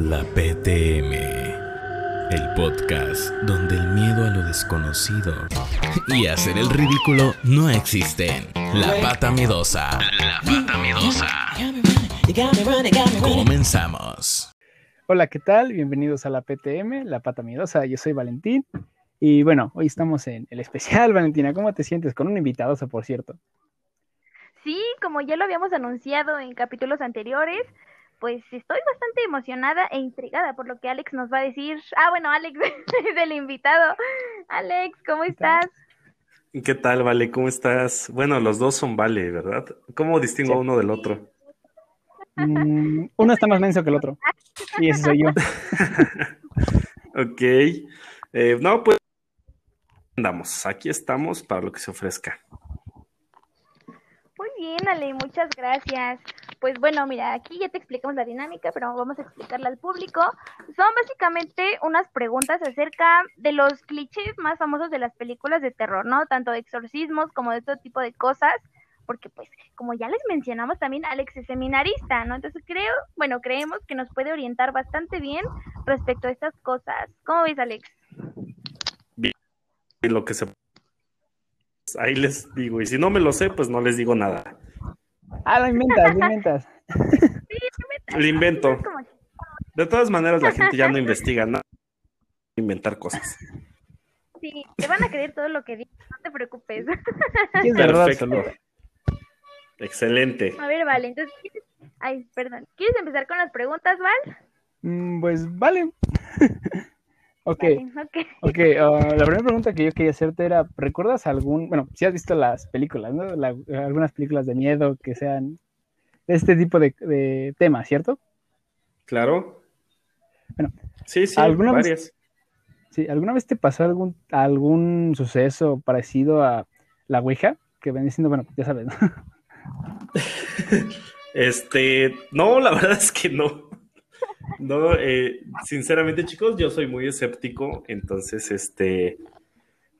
La PTM, el podcast donde el miedo a lo desconocido y hacer el ridículo no existen. La pata miedosa. La pata miedosa. Comenzamos. Hola, ¿qué tal? Bienvenidos a la PTM, la pata miedosa. Yo soy Valentín. Y bueno, hoy estamos en el especial, Valentina. ¿Cómo te sientes? Con un invitado, por cierto. Sí, como ya lo habíamos anunciado en capítulos anteriores, pues estoy bastante emocionada e intrigada por lo que Alex nos va a decir. Ah, bueno, Alex es el invitado. Alex, ¿cómo estás? ¿Qué tal, Vale? ¿Cómo estás? Bueno, los dos son Vale, ¿verdad? ¿Cómo distingo uno del otro? Mm, uno está más menso que el otro. Y ese soy yo. ok. Eh, no, pues andamos. Aquí estamos para lo que se ofrezca. Muy bien, Ale, muchas gracias. Pues bueno, mira, aquí ya te explicamos la dinámica, pero vamos a explicarla al público. Son básicamente unas preguntas acerca de los clichés más famosos de las películas de terror, ¿no? Tanto de exorcismos como de todo tipo de cosas, porque pues, como ya les mencionamos también, Alex es seminarista, ¿no? Entonces creo, bueno, creemos que nos puede orientar bastante bien respecto a estas cosas. ¿Cómo ves, Alex? Bien, lo que se ahí les digo, y si no me lo sé, pues no les digo nada. Ah, lo inventas, lo inventas. Sí, lo invento. De todas maneras, la gente ya no investiga nada. Inventar cosas. Sí, te van a creer todo lo que digas, no te preocupes. Sí, es verdad, Perfecto. Excelente. A ver, vale, entonces, ay, perdón, ¿quieres empezar con las preguntas, Val? Mm, pues vale. Ok, ok. ok. ah, la primera pregunta que yo quería hacerte era, ¿recuerdas algún, bueno, si has visto las películas, ¿no? La- algunas películas de miedo que sean de este tipo de, de temas, ¿cierto? Claro. Bueno, sí, sí, ¿alguna vez- varias. Sí, ¿alguna vez te pasó algún, algún suceso parecido a la Ouija? Que venía siendo, bueno, ya sabes, ¿no? Este, no, la verdad es que no. No, eh, sinceramente, chicos, yo soy muy escéptico, entonces, este,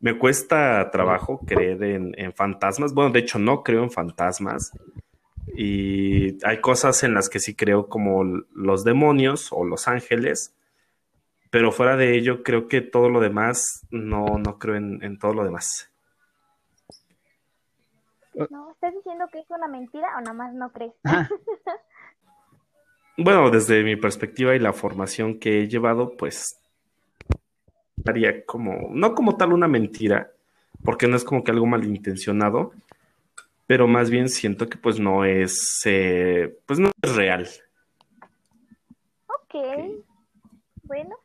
me cuesta trabajo creer en, en fantasmas. Bueno, de hecho, no creo en fantasmas. Y hay cosas en las que sí creo, como los demonios o los ángeles, pero fuera de ello, creo que todo lo demás, no, no creo en, en todo lo demás. No, ¿estás diciendo que es una mentira o nada más no crees? Ajá. Bueno, desde mi perspectiva y la formación que he llevado, pues haría como, no como tal una mentira, porque no es como que algo malintencionado, pero más bien siento que pues no es, eh, pues no es real. Ok. Bueno,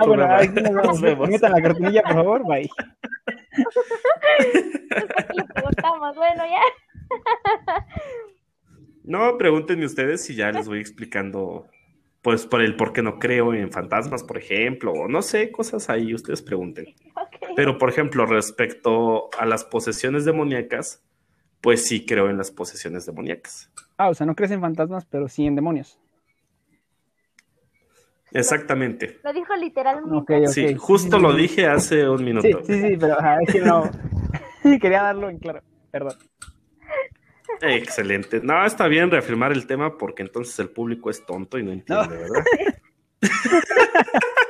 Ah, bueno, ahí nos vemos. Metan la cortinilla, por favor, bye. le preguntamos, bueno, ya. No, pregúntenme ustedes y ya les voy explicando, pues por el por qué no creo en fantasmas, por ejemplo, o no sé, cosas ahí, ustedes pregunten. Pero, por ejemplo, respecto a las posesiones demoníacas, pues sí creo en las posesiones demoníacas. Ah, o sea, no crees en fantasmas, pero sí en demonios. Exactamente. Lo dijo literalmente. Sí, justo sí, lo sí. dije hace un Sí, minuto. sí, sí, pero ajá, es que no. Quería darlo en claro. Perdón. Excelente. No, está bien reafirmar el tema porque entonces el público es tonto y no entiende, ¿verdad?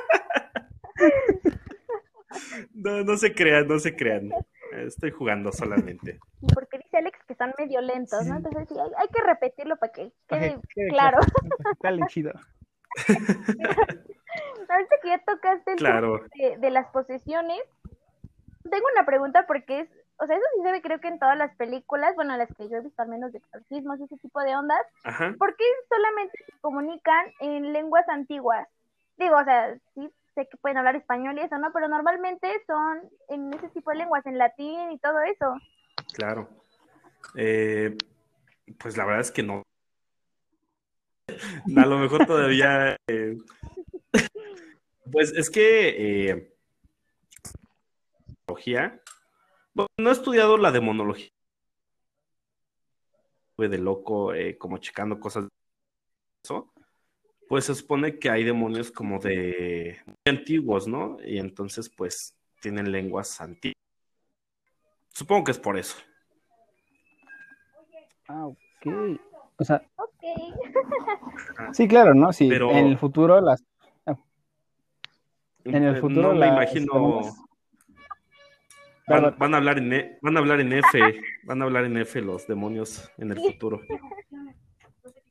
No, no se crean, no se crean. Estoy jugando solamente. Y porque dice Alex que son medio lentos, ¿no? Entonces sí, hay, hay que repetirlo para que quede quede claro. Dale, chido. Ahorita que ya tocaste el Claro. tema de, de las posesiones, tengo una pregunta porque es, o sea, eso sí se ve creo que en todas las películas, bueno, las que yo he visto al menos de exorcismos y ese tipo de ondas, Ajá. ¿por qué solamente se comunican en lenguas antiguas? Digo, o sea, sí sé que pueden hablar español y eso, ¿no? Pero normalmente son en ese tipo de lenguas, en latín y todo eso. Claro. Eh, pues la verdad es que no. A lo mejor todavía. eh, Pues es que. eh. Bueno, no he estudiado la demonología. Fue de loco, eh, como checando cosas. de Eso. Pues se supone que hay demonios como de muy antiguos, ¿no? Y entonces, pues, tienen lenguas antiguas. Supongo que es por eso. Ah, ok. O sea, Ok. Sí, claro, ¿no? Sí, Pero- en el futuro las... En el futuro no me las imagino. Van, van a hablar en E- van a hablar en F, van a hablar en F los demonios en el futuro.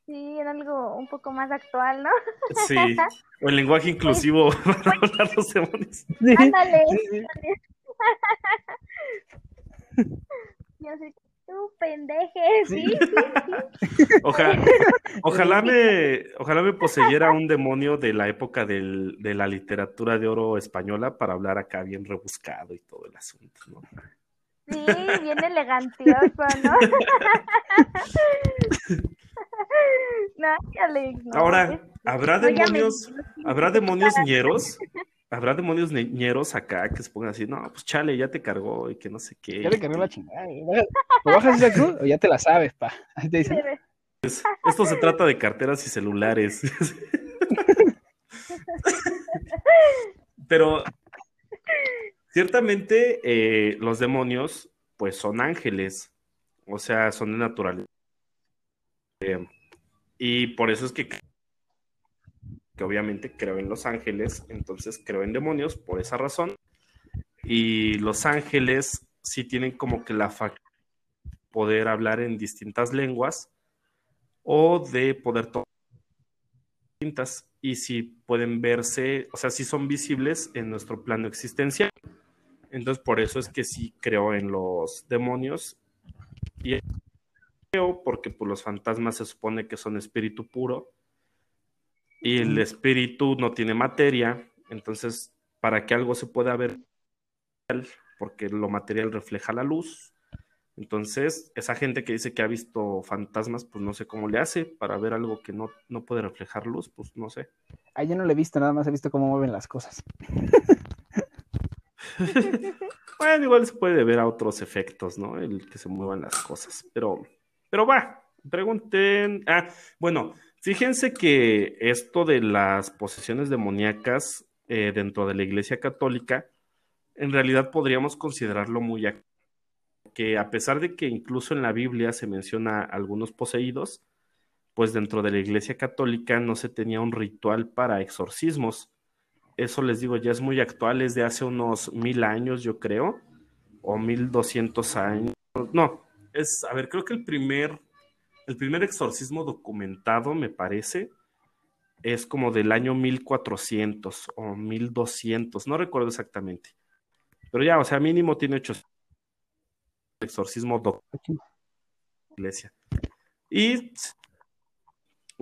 Sí, en algo un poco más actual, ¿no? Sí. O el lenguaje inclusivo van a hablar los demonios. Sí, Ándale. sí, sí. Yo sé, tú pendeje, sí, sí, sí. Ojalá, ojalá me, ojalá me poseyera un demonio de la época del- de la literatura de oro española para hablar acá bien rebuscado y todo el asunto, ¿no? Sí, bien elegantioso, ¿no? no, Alex, no. Ahora, es- ¿habrá demonios, habrá demonios ñeros? ¿Habrá demonios ne- ñeros acá que se pongan así? No, pues chale, ya te cargó y que no sé qué. Ya te cargó la chingada. ¿O bajas esa cruz o ya te la sabes, pa? Ahí te dicen, Esto se trata de carteras y celulares. Pero ciertamente eh, los demonios, pues son ángeles, o sea, son de naturaleza. Eh, y por eso es que, obviamente creo en los ángeles, entonces creo en demonios por esa razón. Y los ángeles sí tienen como que la facultad de poder hablar en distintas lenguas o de poder tomar distintas y si pueden verse, o sea, si son visibles en nuestro plano existencial. Entonces, por eso es que sí creo en los demonios y creo porque pues, los fantasmas se supone que son espíritu puro y el espíritu no tiene materia, entonces para que algo se pueda ver, porque lo material refleja la luz, entonces, esa gente que dice que ha visto fantasmas, pues no sé cómo le hace para ver algo que no, no puede reflejar luz, pues no sé. Ah, yo no lo he visto, nada más he visto cómo mueven las cosas. Bueno, igual se puede ver a otros efectos, ¿no? El que se muevan las cosas. Pero, pero va, pregunten. Ah, bueno, fíjense que esto de las posesiones demoníacas eh, dentro de la Iglesia Católica, en realidad podríamos considerarlo muy ac- que a pesar de que incluso en la Biblia se menciona algunos poseídos, pues dentro de la Iglesia Católica no se tenía un ritual para exorcismos. Eso les digo, ya es muy actual, es de hace unos mil años, yo creo, o mil doscientos años. No, es, a ver, creo que el primer, el primer exorcismo documentado, me parece, es como del año 1400 o 1200, no recuerdo exactamente. Pero ya, o sea, mínimo tiene ocho exorcismo documentado iglesia. Y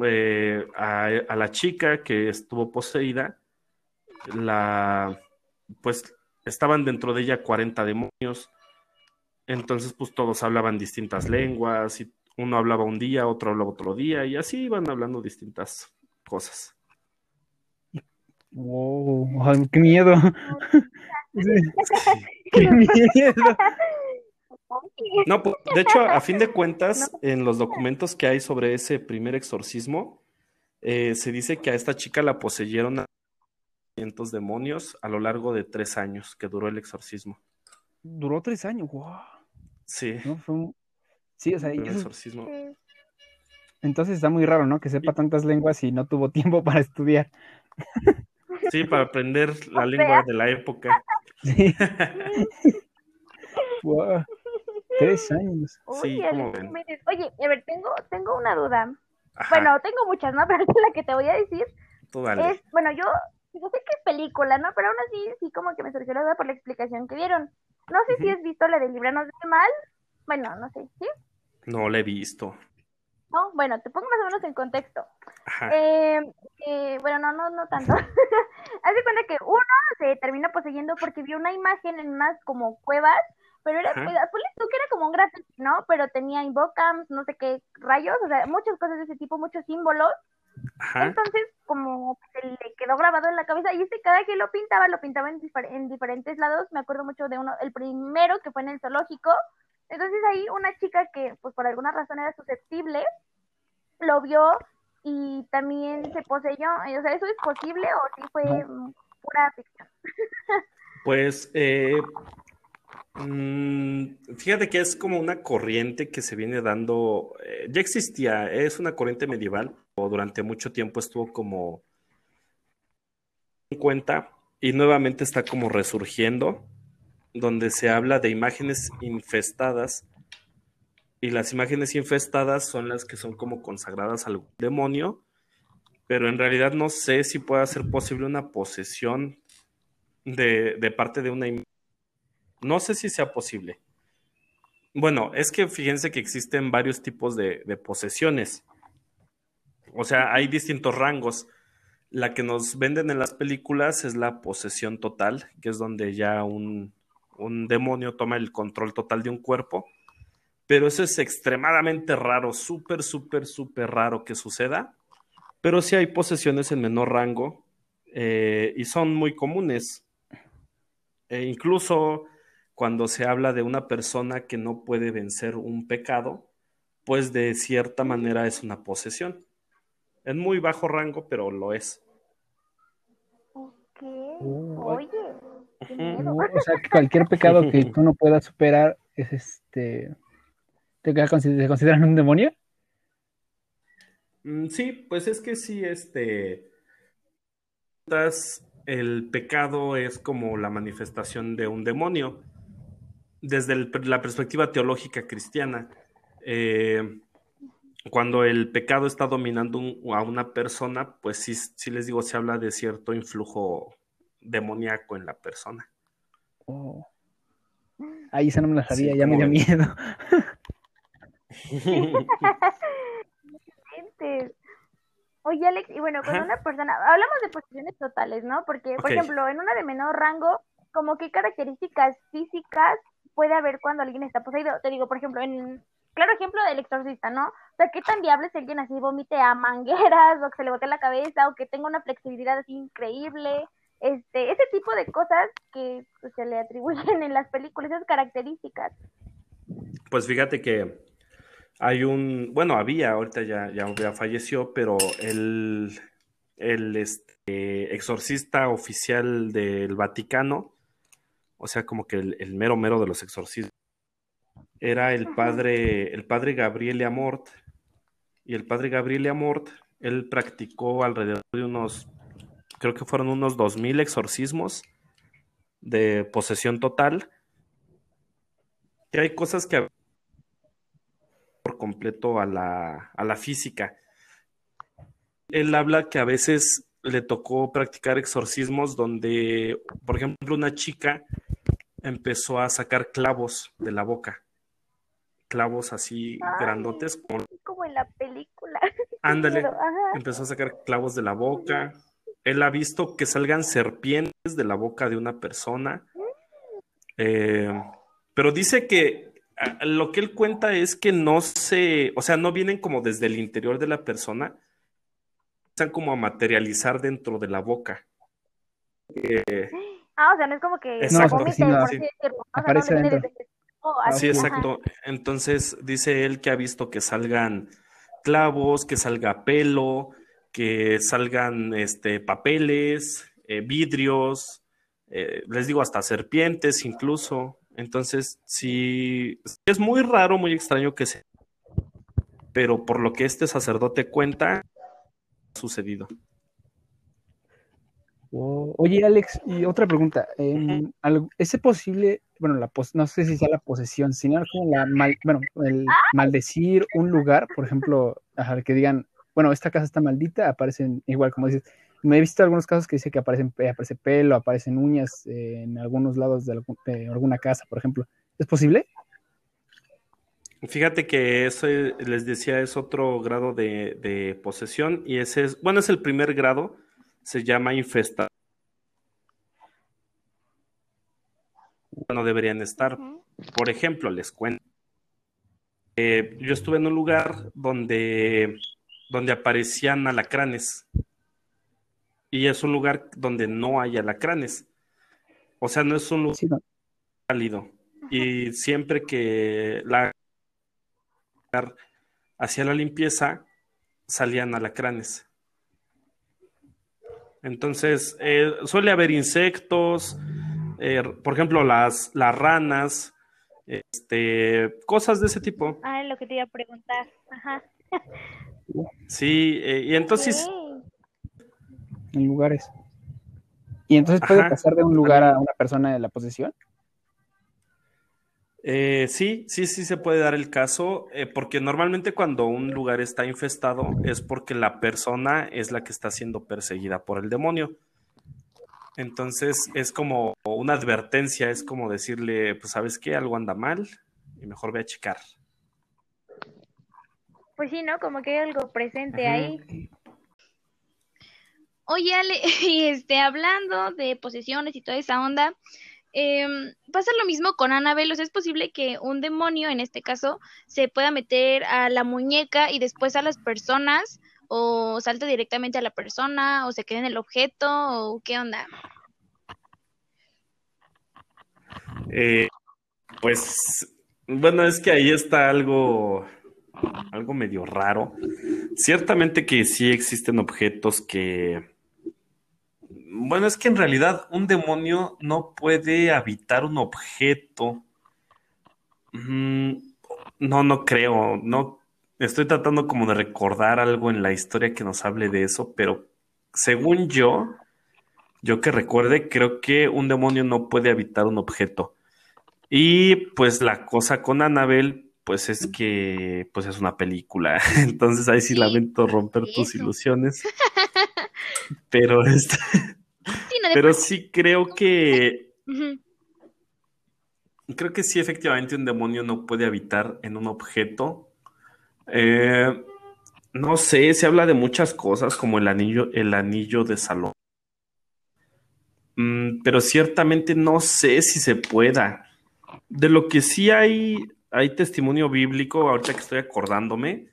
eh, a, a la chica que estuvo poseída, la pues estaban dentro de ella 40 demonios. Entonces, pues todos hablaban distintas lenguas y uno hablaba un día, otro hablaba otro día y así iban hablando distintas cosas. Wow, ay, qué miedo. Qué miedo. No, pues, de hecho, a fin de cuentas, en los documentos que hay sobre ese primer exorcismo, eh, se dice que a esta chica la poseyeron a cientos demonios a lo largo de tres años que duró el exorcismo. Duró tres años, wow. Sí, No, fue un- Sí, o sea, y el exorcismo. Sí. entonces está muy raro, ¿no? Que sepa tantas lenguas y no tuvo tiempo para estudiar. Sí, para aprender la O lengua sea. de la época. Sí. Wow. Tres años. Uy, Sí, Alex, ¿cómo no ven? Oye, a ver, tengo, tengo una duda. Ajá, Bueno, tengo muchas, ¿no? Pero la que te voy a decir tú dale. es, bueno, yo, yo sé que es película, ¿no? Pero aún así, sí como que me surgió la duda por la explicación que dieron. No sé si has visto la de Libranos del Mal. Bueno, no sé, ¿sí? No la he visto. No, bueno, te pongo más o menos en contexto. Ajá, Eh, eh, bueno, no, no, no tanto. Haz de cuenta que uno se termina poseyendo porque vio una imagen en unas como cuevas, pero era, pues, tú que era como un graffiti, ¿no? Pero tenía invocams, no sé qué rayos, o sea, muchas cosas de ese tipo, muchos símbolos. ajá, Entonces, como se le quedó grabado en la cabeza, y este cada que lo pintaba, lo pintaba en, difer- en diferentes lados. Me acuerdo mucho de uno, el primero que fue en el zoológico. Entonces ahí una chica que, pues por alguna razón era susceptible, lo vio y también se poseyó. O sea, ¿eso es posible o sí fue No. pura ficción? Pues eh, Mm, fíjate que es como una corriente que se viene dando, eh, ya existía, es una corriente medieval, o durante mucho tiempo estuvo como en cuenta y nuevamente está como resurgiendo, donde se habla de imágenes infestadas y las imágenes infestadas son las que son como consagradas al demonio, pero en realidad no sé si pueda ser posible una posesión de, de parte de una imagen no sé si sea posible. Bueno, es que fíjense que existen varios tipos de, posesiones. O sea, hay distintos rangos. La que nos venden en las películas es la posesión total, que es donde ya un, un demonio toma el control total de un cuerpo. Pero eso es extremadamente raro, súper, súper, súper raro que suceda. Pero sí hay posesiones en menor rango eh, y son muy comunes. E incluso cuando se habla de una persona que no puede vencer un pecado, pues de cierta manera es una posesión. En muy bajo rango, pero lo es. Ok. Uh, O sea, que cualquier pecado que tú no puedas superar es este. ¿Te, consideran un demonio? Mm, sí, pues es que sí, este. El pecado es como la manifestación de un demonio desde la perspectiva teológica cristiana, eh, cuando el pecado está dominando a una persona, pues sí, sí, les digo, se habla de cierto influjo demoníaco en la persona. Oh. Ahí se no me la sabía, ya me dio miedo. Oye, Alex, y bueno, con una persona, hablamos de posiciones totales, ¿no? Porque, por ejemplo, en una de menor rango, como qué características físicas puede haber cuando alguien está poseído. Te digo, por ejemplo, en claro ejemplo del exorcista, ¿no? O sea, qué tan diable es alguien así vomite a mangueras o que se le bote la cabeza o que tenga una flexibilidad así increíble. Este, ese tipo de cosas que pues, se le atribuyen en las películas, esas características. Pues fíjate que hay un, bueno, había, ahorita ya, ya, ya falleció, pero el, el este, exorcista oficial del Vaticano o sea, como que el, mero mero de los exorcismos, era el padre, el padre Gabriele Amort, y el padre Gabriele Amort, él practicó alrededor de unos, creo que fueron unos dos mil exorcismos de posesión total, y hay cosas que por completo a la, a la física. Él habla que a veces le tocó practicar exorcismos donde, por ejemplo, una chica empezó a sacar clavos de la boca. Clavos así grandotes. Como... en la película. Ándale. empezó a sacar clavos de la boca. Él ha visto que salgan serpientes de la boca de una persona. Eh, pero dice que lo que él cuenta es que no se, o sea, no vienen como desde el interior de la persona, están como a materializar dentro de la boca. Eh, Ah, o sea, no es como que exacto. sí, aparece dentro. sí, exacto. Entonces dice él que ha visto que salgan clavos, que salga pelo, que salgan este, papeles, eh, vidrios, eh, les digo hasta serpientes incluso. Entonces, sí, es muy raro, muy extraño que se... Pero por lo que este sacerdote cuenta, ha sucedido. Oye, Alex, y otra pregunta. Em, ¿Es posible, bueno, la no sé si sea la posesión, sino como la bueno, el ah. maldecir un lugar, por ejemplo, que digan, bueno, esta casa está maldita, aparecen igual, como dices, me he visto algunos casos que dice que aparecen, aparece pelo, aparecen uñas en algunos lados de, alguna casa, por ejemplo. ¿Es posible? Fíjate que eso les decía es otro grado de, de posesión y ese es, bueno, es el primer grado se llama infestación. No deberían estar. Por ejemplo, les cuento. Eh, yo estuve en un lugar donde, donde aparecían alacranes. Y es un lugar donde no hay alacranes. O sea, no es un lugar cálido. Y siempre que la hacía la limpieza, salían alacranes. Entonces, eh, suele haber insectos, Eh, por ejemplo, las, las ranas, este, cosas de ese tipo. Ah, lo que te iba a preguntar. Ajá. Sí, eh, y entonces... En lugares. ¿Y entonces puede Ajá. pasar de un lugar a una persona de la posesión? Eh, sí, sí, sí se puede dar el caso, eh, porque normalmente cuando un lugar está infestado es porque la persona es la que está siendo perseguida por el demonio. Entonces es como una advertencia, es como decirle, pues sabes qué, algo anda mal y mejor ve a checar. Pues sí, ¿no? Como que hay algo presente Ajá. ahí. Oye, Ale, y este, hablando de posesiones y toda esa onda, em, pasa lo mismo con Annabelle, o sea, es posible que un demonio, en este caso, se pueda meter a la muñeca y después a las personas, o salte directamente a la persona, o se quede en el objeto, o qué onda. Eh, pues, bueno, es que ahí está algo, algo medio raro. Ciertamente que sí existen objetos que, bueno, es que en realidad un demonio no puede habitar un objeto. Mm, No, no creo, no. Estoy tratando como de recordar algo en la historia que nos hable de eso, pero según yo, yo que recuerde, creo que un demonio no puede habitar un objeto. Y pues la cosa con Annabelle, pues es que pues es una película. Entonces ahí sí Sí, lamento romper tus eso. ilusiones. Pero este, Sí, no, pero sí creo que creo que sí efectivamente un demonio no puede habitar en un objeto. Eh, no sé, se habla de muchas cosas como el anillo, el anillo de Salomón. Mm, pero ciertamente no sé si se pueda. De lo que sí hay, hay testimonio bíblico, ahorita que estoy acordándome,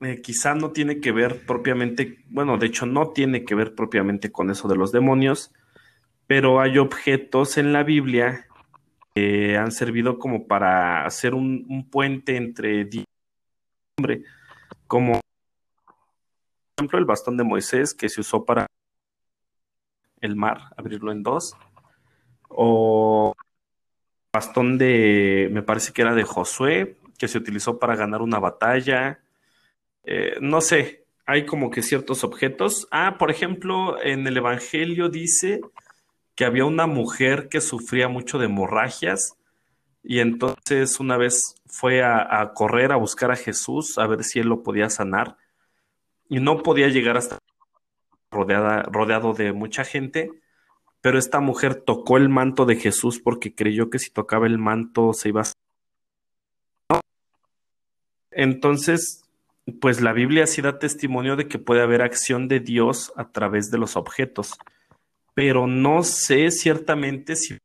eh, quizá no tiene que ver propiamente, bueno, de hecho no tiene que ver propiamente con eso de los demonios, pero hay objetos en la Biblia que han servido como para hacer un, puente entre Dios y hombre, como por ejemplo el bastón de Moisés que se usó para el mar, abrirlo en dos, o bastón de, me parece que era de Josué, que se utilizó para ganar una batalla. Eh, no sé, hay como que ciertos objetos. Ah, por ejemplo, en el Evangelio dice que había una mujer que sufría mucho de hemorragias y entonces una vez fue a, correr a buscar a Jesús a ver si él lo podía sanar y no podía llegar hasta rodeada, rodeado de mucha gente, pero esta mujer tocó el manto de Jesús porque creyó que si tocaba el manto se iba a... Entonces, pues la Biblia sí da testimonio de que puede haber acción de Dios a través de los objetos, pero no sé ciertamente si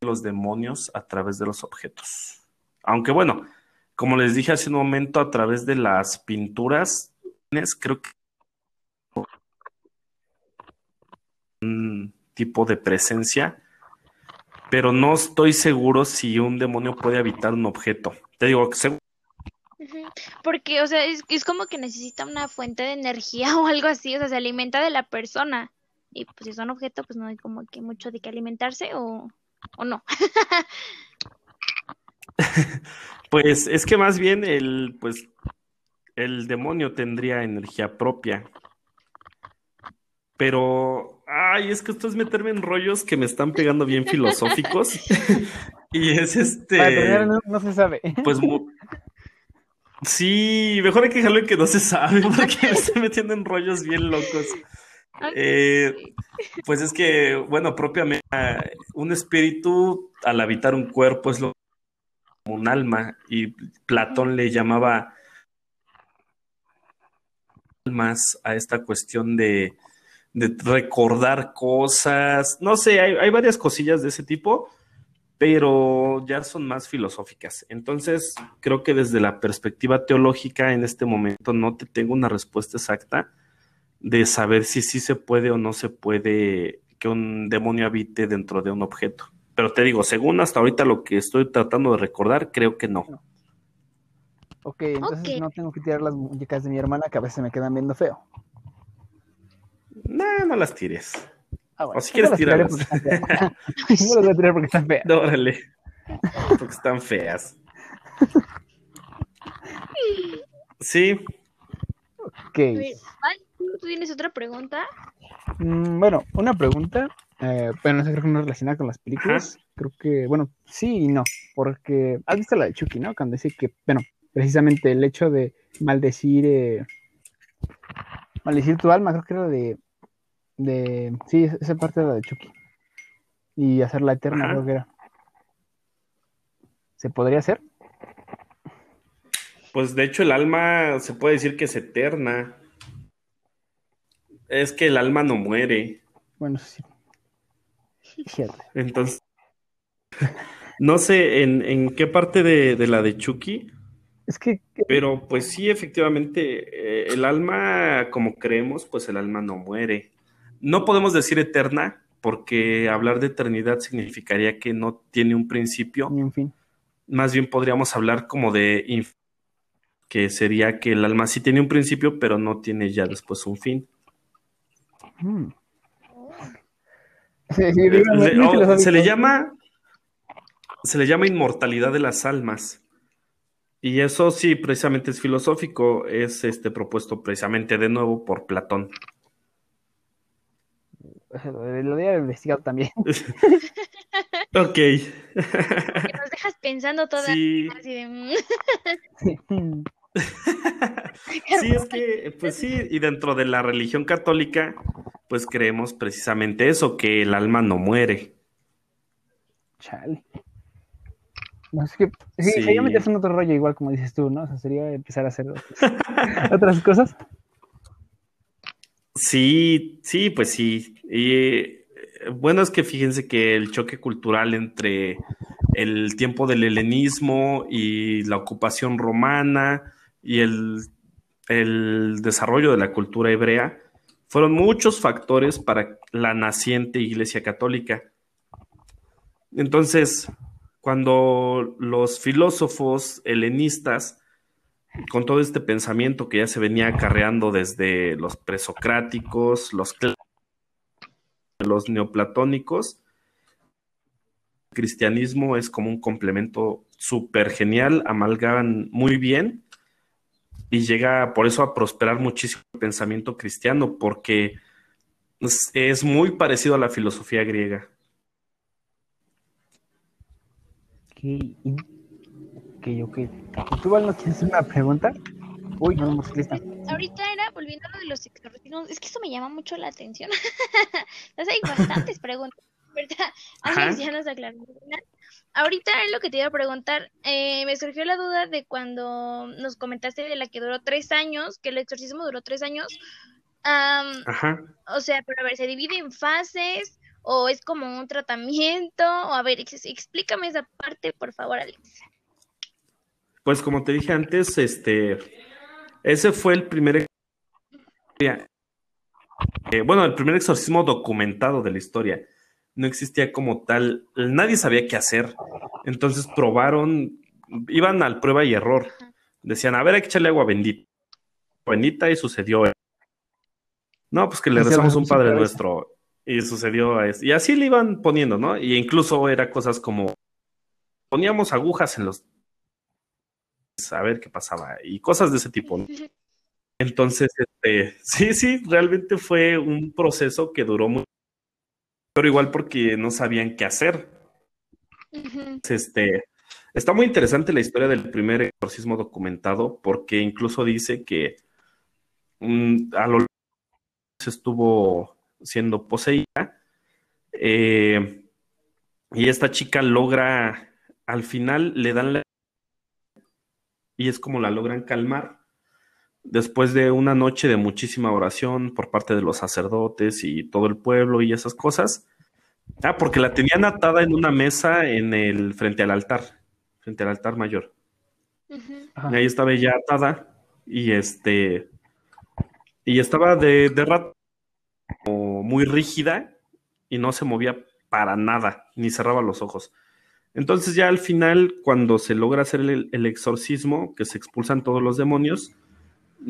los demonios a través de los objetos. Aunque bueno, como les dije hace un momento, a través de las pinturas, creo que un tipo de presencia, pero no estoy seguro si un demonio puede habitar un objeto. Te digo, seguro. Porque, o sea, es, es como que necesita una fuente de energía o algo así, o sea, se alimenta de la persona. Y pues si son objetos, pues no hay como que mucho de qué alimentarse o, o no. Pues es que más bien el, pues, el demonio tendría energía propia. Pero, ay, es que esto es meterme en rollos que me están pegando bien filosóficos. Y es este, no, no se sabe. pues, mu- sí, mejor hay que dejarlo en que no se sabe, porque me estoy metiendo en rollos bien locos. Eh, pues es que, bueno, propiamente, un espíritu al habitar un cuerpo es lo como un alma, y Platón le llamaba almas a esta cuestión de, de recordar cosas. No sé, hay, hay varias cosillas de ese tipo, pero ya son más filosóficas. Entonces, creo que desde la perspectiva teológica, en este momento no te tengo una respuesta exacta de saber si sí se puede o no se puede que un demonio habite dentro de un objeto. Pero te digo, según hasta ahorita lo que estoy tratando de recordar, creo que no. Ok, entonces no tengo que tirar las muñecas de mi hermana que a veces me quedan viendo feo. No, no las tires. Ah, bueno, O si quieres no las tirarlas. No voy a tirar porque están feas. No, órale. Porque están feas. Sí, Ok. A ver, Val, ¿tú- ¿tú tienes otra pregunta? Mm, bueno, una pregunta. Eh, bueno, no sé, creo que no relacionada con las películas. Creo que, bueno, sí y no. Porque has visto la de Chucky, ¿no? Cuando dice que, bueno, precisamente el hecho de maldecir, eh, maldecir tu alma, creo que era de, de, sí, esa parte era de Chucky. Y hacerla eterna, Ajá. creo que era. ¿Se podría hacer? pues de hecho el alma se puede decir que es eterna. Es que el alma no muere. Bueno, sí. Entonces, no sé en, en qué parte de, de la de Chucky, Es que, pero pues sí, efectivamente, eh, el alma, como creemos, pues el alma no muere. No podemos decir eterna, porque hablar de eternidad significaría que no tiene un principio. ni un fin. Más bien podríamos hablar como de que sería que el alma sí tiene un principio, pero no tiene ya después un fin. Mm. Sí, sí, Eh, dígame, oh, se le llama se le llama inmortalidad de las almas. Y eso sí, precisamente es filosófico, es este propuesto precisamente de nuevo por Platón. Lo había investigado también. Ok. Que nos dejas pensando toda Sí, así de... sí, es que, pues sí, y dentro de la religión católica, pues creemos precisamente eso, que el alma no muere. Chale. No, es que sí, Sí. sería meterse en otro rollo, igual como dices tú, ¿no? O sea, sería empezar a hacer otras, otras cosas. Sí, sí, pues sí. Y eh, bueno, es que fíjense que el choque cultural entre el tiempo del helenismo y la ocupación romana y el, el desarrollo de la cultura hebrea fueron muchos factores para la naciente Iglesia Católica. Entonces, cuando los filósofos helenistas con todo este pensamiento que ya se venía acarreando desde los presocráticos, los, cl- los neoplatónicos, el cristianismo es como un complemento súper genial, amalgaman muy bien y llega por eso a prosperar muchísimo el pensamiento cristiano, porque es, muy parecido a la filosofía griega. ¿Tú, Val, tienes una pregunta? Uy, no hemos lista. Ahorita era volviendo a lo de los exorcismos, es que eso me llama mucho la atención. Entonces hay bastantes preguntas, ¿verdad? Ya nos aclaró. Ahorita es lo que te iba a preguntar. eh, me surgió la duda de cuando nos comentaste de la que duró tres años, que el exorcismo duró tres años. Ajá. o sea, pero a ver, ¿se divide en fases o es como un tratamiento? O a ver, ex- explícame esa parte, por favor, Alex. Pues como te dije antes, este, ese fue el primer, eh, bueno, el primer exorcismo documentado de la historia. No existía como tal, nadie sabía qué hacer. Entonces probaron, iban al prueba y error. Decían, a ver, hay que echarle agua bendita. Bendita y sucedió. No, pues que le rezamos un Padre. Nuestro. Y sucedió eso. Y así le iban poniendo, ¿no? Y incluso era cosas como poníamos agujas en los a ver qué pasaba y cosas de ese tipo. ¿no? Entonces, este, sí, sí, realmente fue un proceso que duró mucho, pero igual porque no sabían qué hacer. Este, está muy interesante la historia del primer exorcismo documentado porque incluso dice que mm, a lo largo se estuvo siendo poseída eh, y esta chica logra, al final le dan la y es como la logran calmar después de una noche de muchísima oración por parte de los sacerdotes y todo el pueblo y esas cosas. Ah, porque la tenían atada en una mesa en el frente al altar, frente al altar mayor. Y ahí estaba ella atada y este y estaba de, de rato muy rígida y no se movía para nada, ni cerraba los ojos. Entonces ya al final, cuando se logra hacer el, exorcismo, que se expulsan todos los demonios,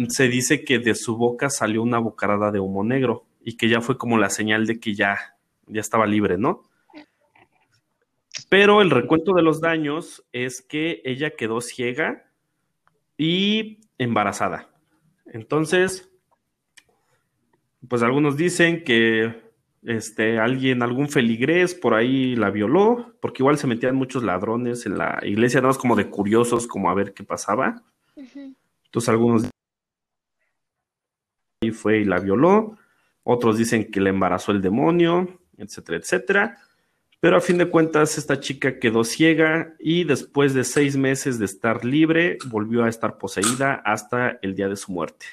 se dice que de su boca salió una bocarada de humo negro y que ya fue como la señal de que ya ya estaba libre, ¿no? Pero el recuento de los daños es que ella quedó ciega y embarazada. Entonces, pues algunos dicen que este, alguien, algún feligrés por ahí la violó, porque igual se metían muchos ladrones en la iglesia, nada más como de curiosos, como a ver qué pasaba. Entonces algunos y fue y la violó, otros dicen que le embarazó el demonio, etcétera, etcétera. Pero a fin de cuentas, esta chica quedó ciega y después de seis meses de estar libre, volvió a estar poseída hasta el día de su muerte.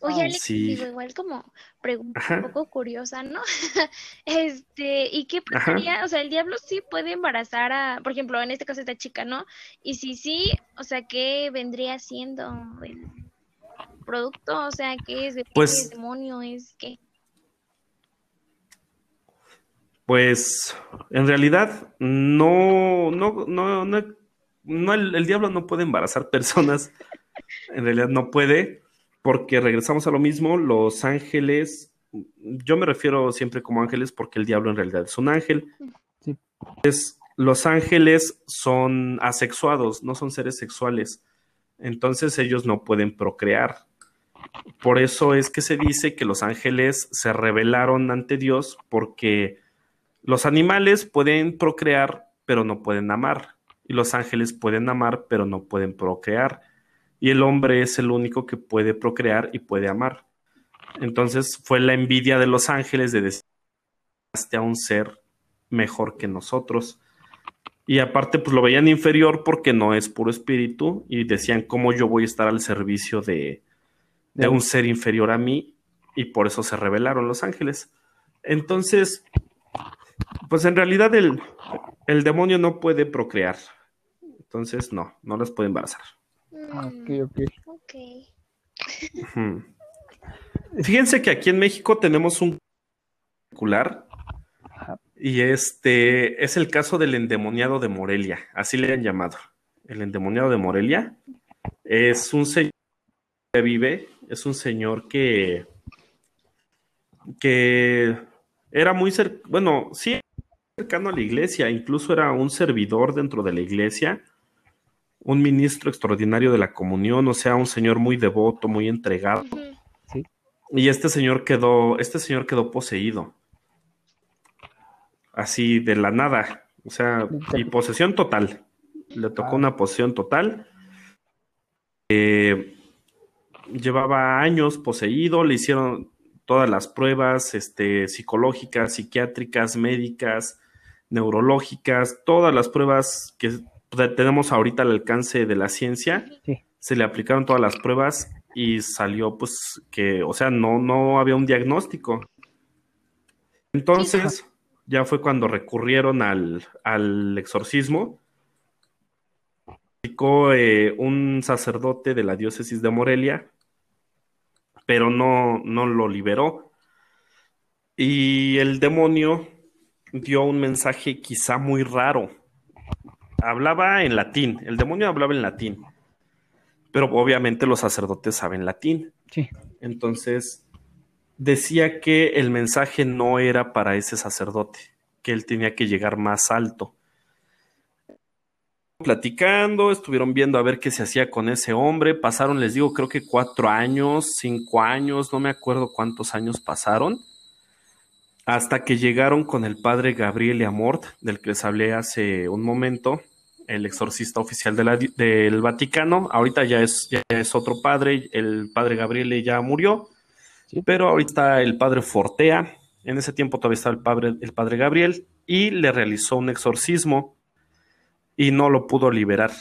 Oye, Alex, digo, igual como pregunta un poco curiosa, ¿no? este, ¿y qué pasaría? O sea, el diablo sí puede embarazar a, por ejemplo, en este caso esta chica, ¿no? Y si sí, o sea, ¿qué vendría siendo el producto? O sea, ¿qué es? Pues, demonio? ¿Es qué? Pues, en realidad, no, no, no, no, no el diablo no puede embarazar personas. en realidad no puede porque regresamos a lo mismo, los ángeles, yo me refiero siempre como ángeles porque el diablo en realidad es un ángel. Es, los ángeles son asexuados, no son seres sexuales, entonces ellos no pueden procrear. Por eso es que se dice que los ángeles se rebelaron ante Dios porque los animales pueden procrear pero no pueden amar y los ángeles pueden amar pero no pueden procrear y el hombre es el único que puede procrear y puede amar. Entonces fue la envidia de los ángeles de decir a un ser mejor que nosotros. Y aparte, pues lo veían inferior porque no es puro espíritu y decían cómo yo voy a estar al servicio de, de un ser inferior a mí y por eso se rebelaron los ángeles. Entonces, pues en realidad el, el demonio no puede procrear. Entonces, no, no las puede embarazar. Ah, ok, ok. Fíjense que aquí en México tenemos un particular y este es el caso del endemoniado de Morelia, así le han llamado. El endemoniado de Morelia es un señor que vive, es un señor que que era muy cercano, bueno, sí cercano a la iglesia, incluso era un servidor dentro de la iglesia un ministro extraordinario de la comunión, o sea, un señor muy devoto, muy entregado. Y este señor quedó, este señor quedó poseído. Así de la nada. O sea, y posesión total. Le tocó ah. una posesión total. Eh, llevaba años poseído, le hicieron todas las pruebas este, psicológicas, psiquiátricas, médicas, neurológicas, todas las pruebas que tenemos ahorita al alcance de la ciencia, se le aplicaron todas las pruebas y salió pues que, o sea, no, no había un diagnóstico. Entonces, ya fue cuando recurrieron al, al exorcismo. Eh, un sacerdote de la diócesis de Morelia, pero no, no lo liberó. Y el demonio dio un mensaje quizá muy raro hablaba en latín, el demonio hablaba en latín, pero obviamente los sacerdotes saben latín. Sí. Entonces decía que el mensaje no era para ese sacerdote, que él tenía que llegar más alto. Platicando, estuvieron viendo a ver qué se hacía con ese hombre. Pasaron, les digo, creo que cuatro años, cinco años, no me acuerdo cuántos años pasaron hasta que llegaron con el padre Gabriel Amort, del que les hablé hace un momento, el exorcista oficial del Vaticano. Ahorita ya es, ya es otro padre, el padre Gabriel ya murió, pero ahorita el padre Fortea, en ese tiempo todavía estaba el padre, el padre Gabriel, y le realizó un exorcismo y no lo pudo liberar.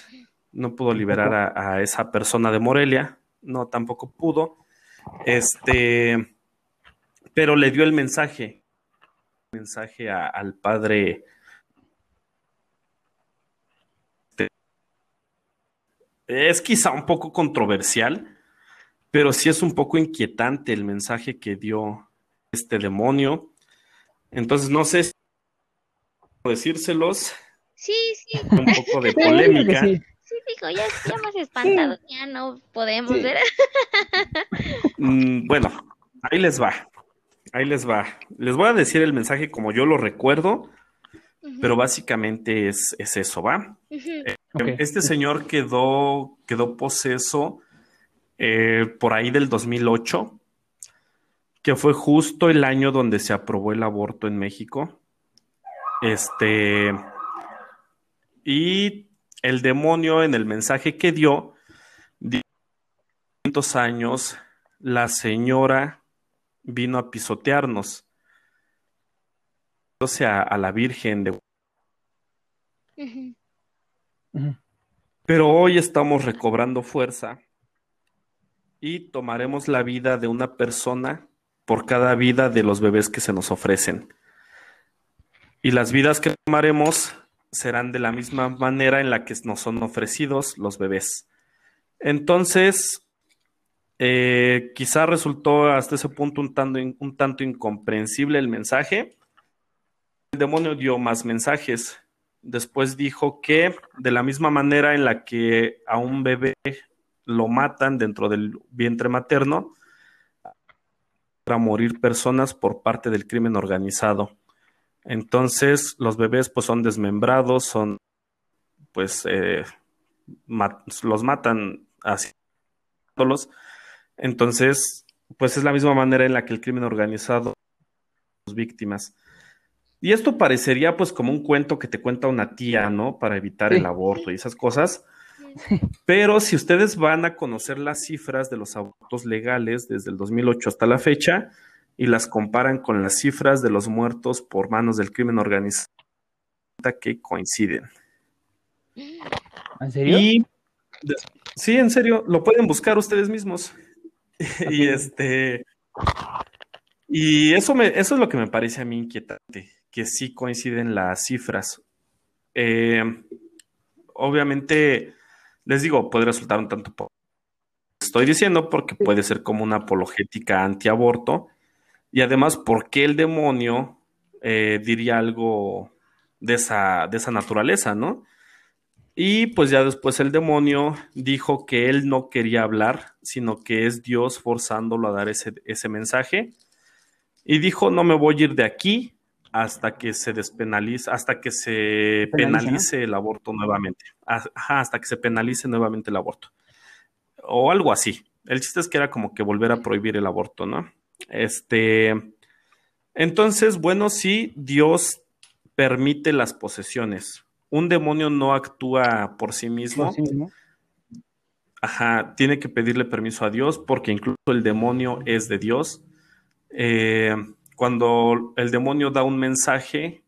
No pudo liberar a, a esa persona de Morelia, no tampoco pudo. Este, pero le dio el mensaje mensaje al padre. Es quizá un poco controversial, pero sí es un poco inquietante el mensaje que dio este demonio. Entonces, no sé si decírselos. Sí, sí. Un poco de polémica. Sí, dijo, ya, ya más espantado, ya no podemos ver. Mm, bueno, ahí les va. ahí les va. Les voy a decir el mensaje como yo lo recuerdo, pero básicamente es, eso, ¿va? Eh, este señor quedó, quedó poseso eh, por ahí del 2008, que fue justo el año donde se aprobó el aborto en México. Este. Y el demonio en el mensaje que dio, años, la señora vino a pisotearnos. O sea, a la Virgen de... Pero hoy estamos recobrando fuerza y tomaremos la vida de una persona por cada vida de los bebés que se nos ofrecen. Y las vidas que tomaremos serán de la misma manera en la que nos son ofrecidos los bebés. Entonces, eh, quizá resultó hasta ese punto un tanto, un tanto incomprensible el mensaje. El demonio dio más mensajes. Después dijo que de la misma manera en la que a un bebé lo matan dentro del vientre materno, para morir personas por parte del crimen organizado. Entonces, los bebés pues son desmembrados, son pues eh, los matan así. Entonces, pues es la misma manera en la que el crimen organizado las víctimas. Y esto parecería pues como un cuento que te cuenta una tía, ¿no? Para evitar el aborto y esas cosas. Pero si ustedes van a conocer las cifras de los abortos legales desde el 2008 hasta la fecha y las comparan con las cifras de los muertos por manos del crimen organizado, que coinciden. ¿En serio? sí, en serio, lo pueden buscar ustedes mismos. y este. Y eso, me, eso es lo que me parece a mí inquietante, que sí coinciden las cifras. Eh, obviamente, les digo, puede resultar un tanto estoy diciendo porque puede ser como una apologética antiaborto y además porque el demonio eh, diría algo de esa, de esa naturaleza, ¿no? Y pues ya después el demonio dijo que él no quería hablar, sino que es Dios forzándolo a dar ese, ese mensaje. Y dijo, no me voy a ir de aquí hasta que se despenalice, hasta que se penalice el aborto nuevamente. Ajá, hasta que se penalice nuevamente el aborto. O algo así. El chiste es que era como que volver a prohibir el aborto, ¿no? Este. Entonces, bueno, sí, Dios permite las posesiones. Un demonio no actúa por sí mismo. Ajá, tiene que pedirle permiso a Dios porque incluso el demonio es de Dios. Eh, cuando el demonio da un mensaje,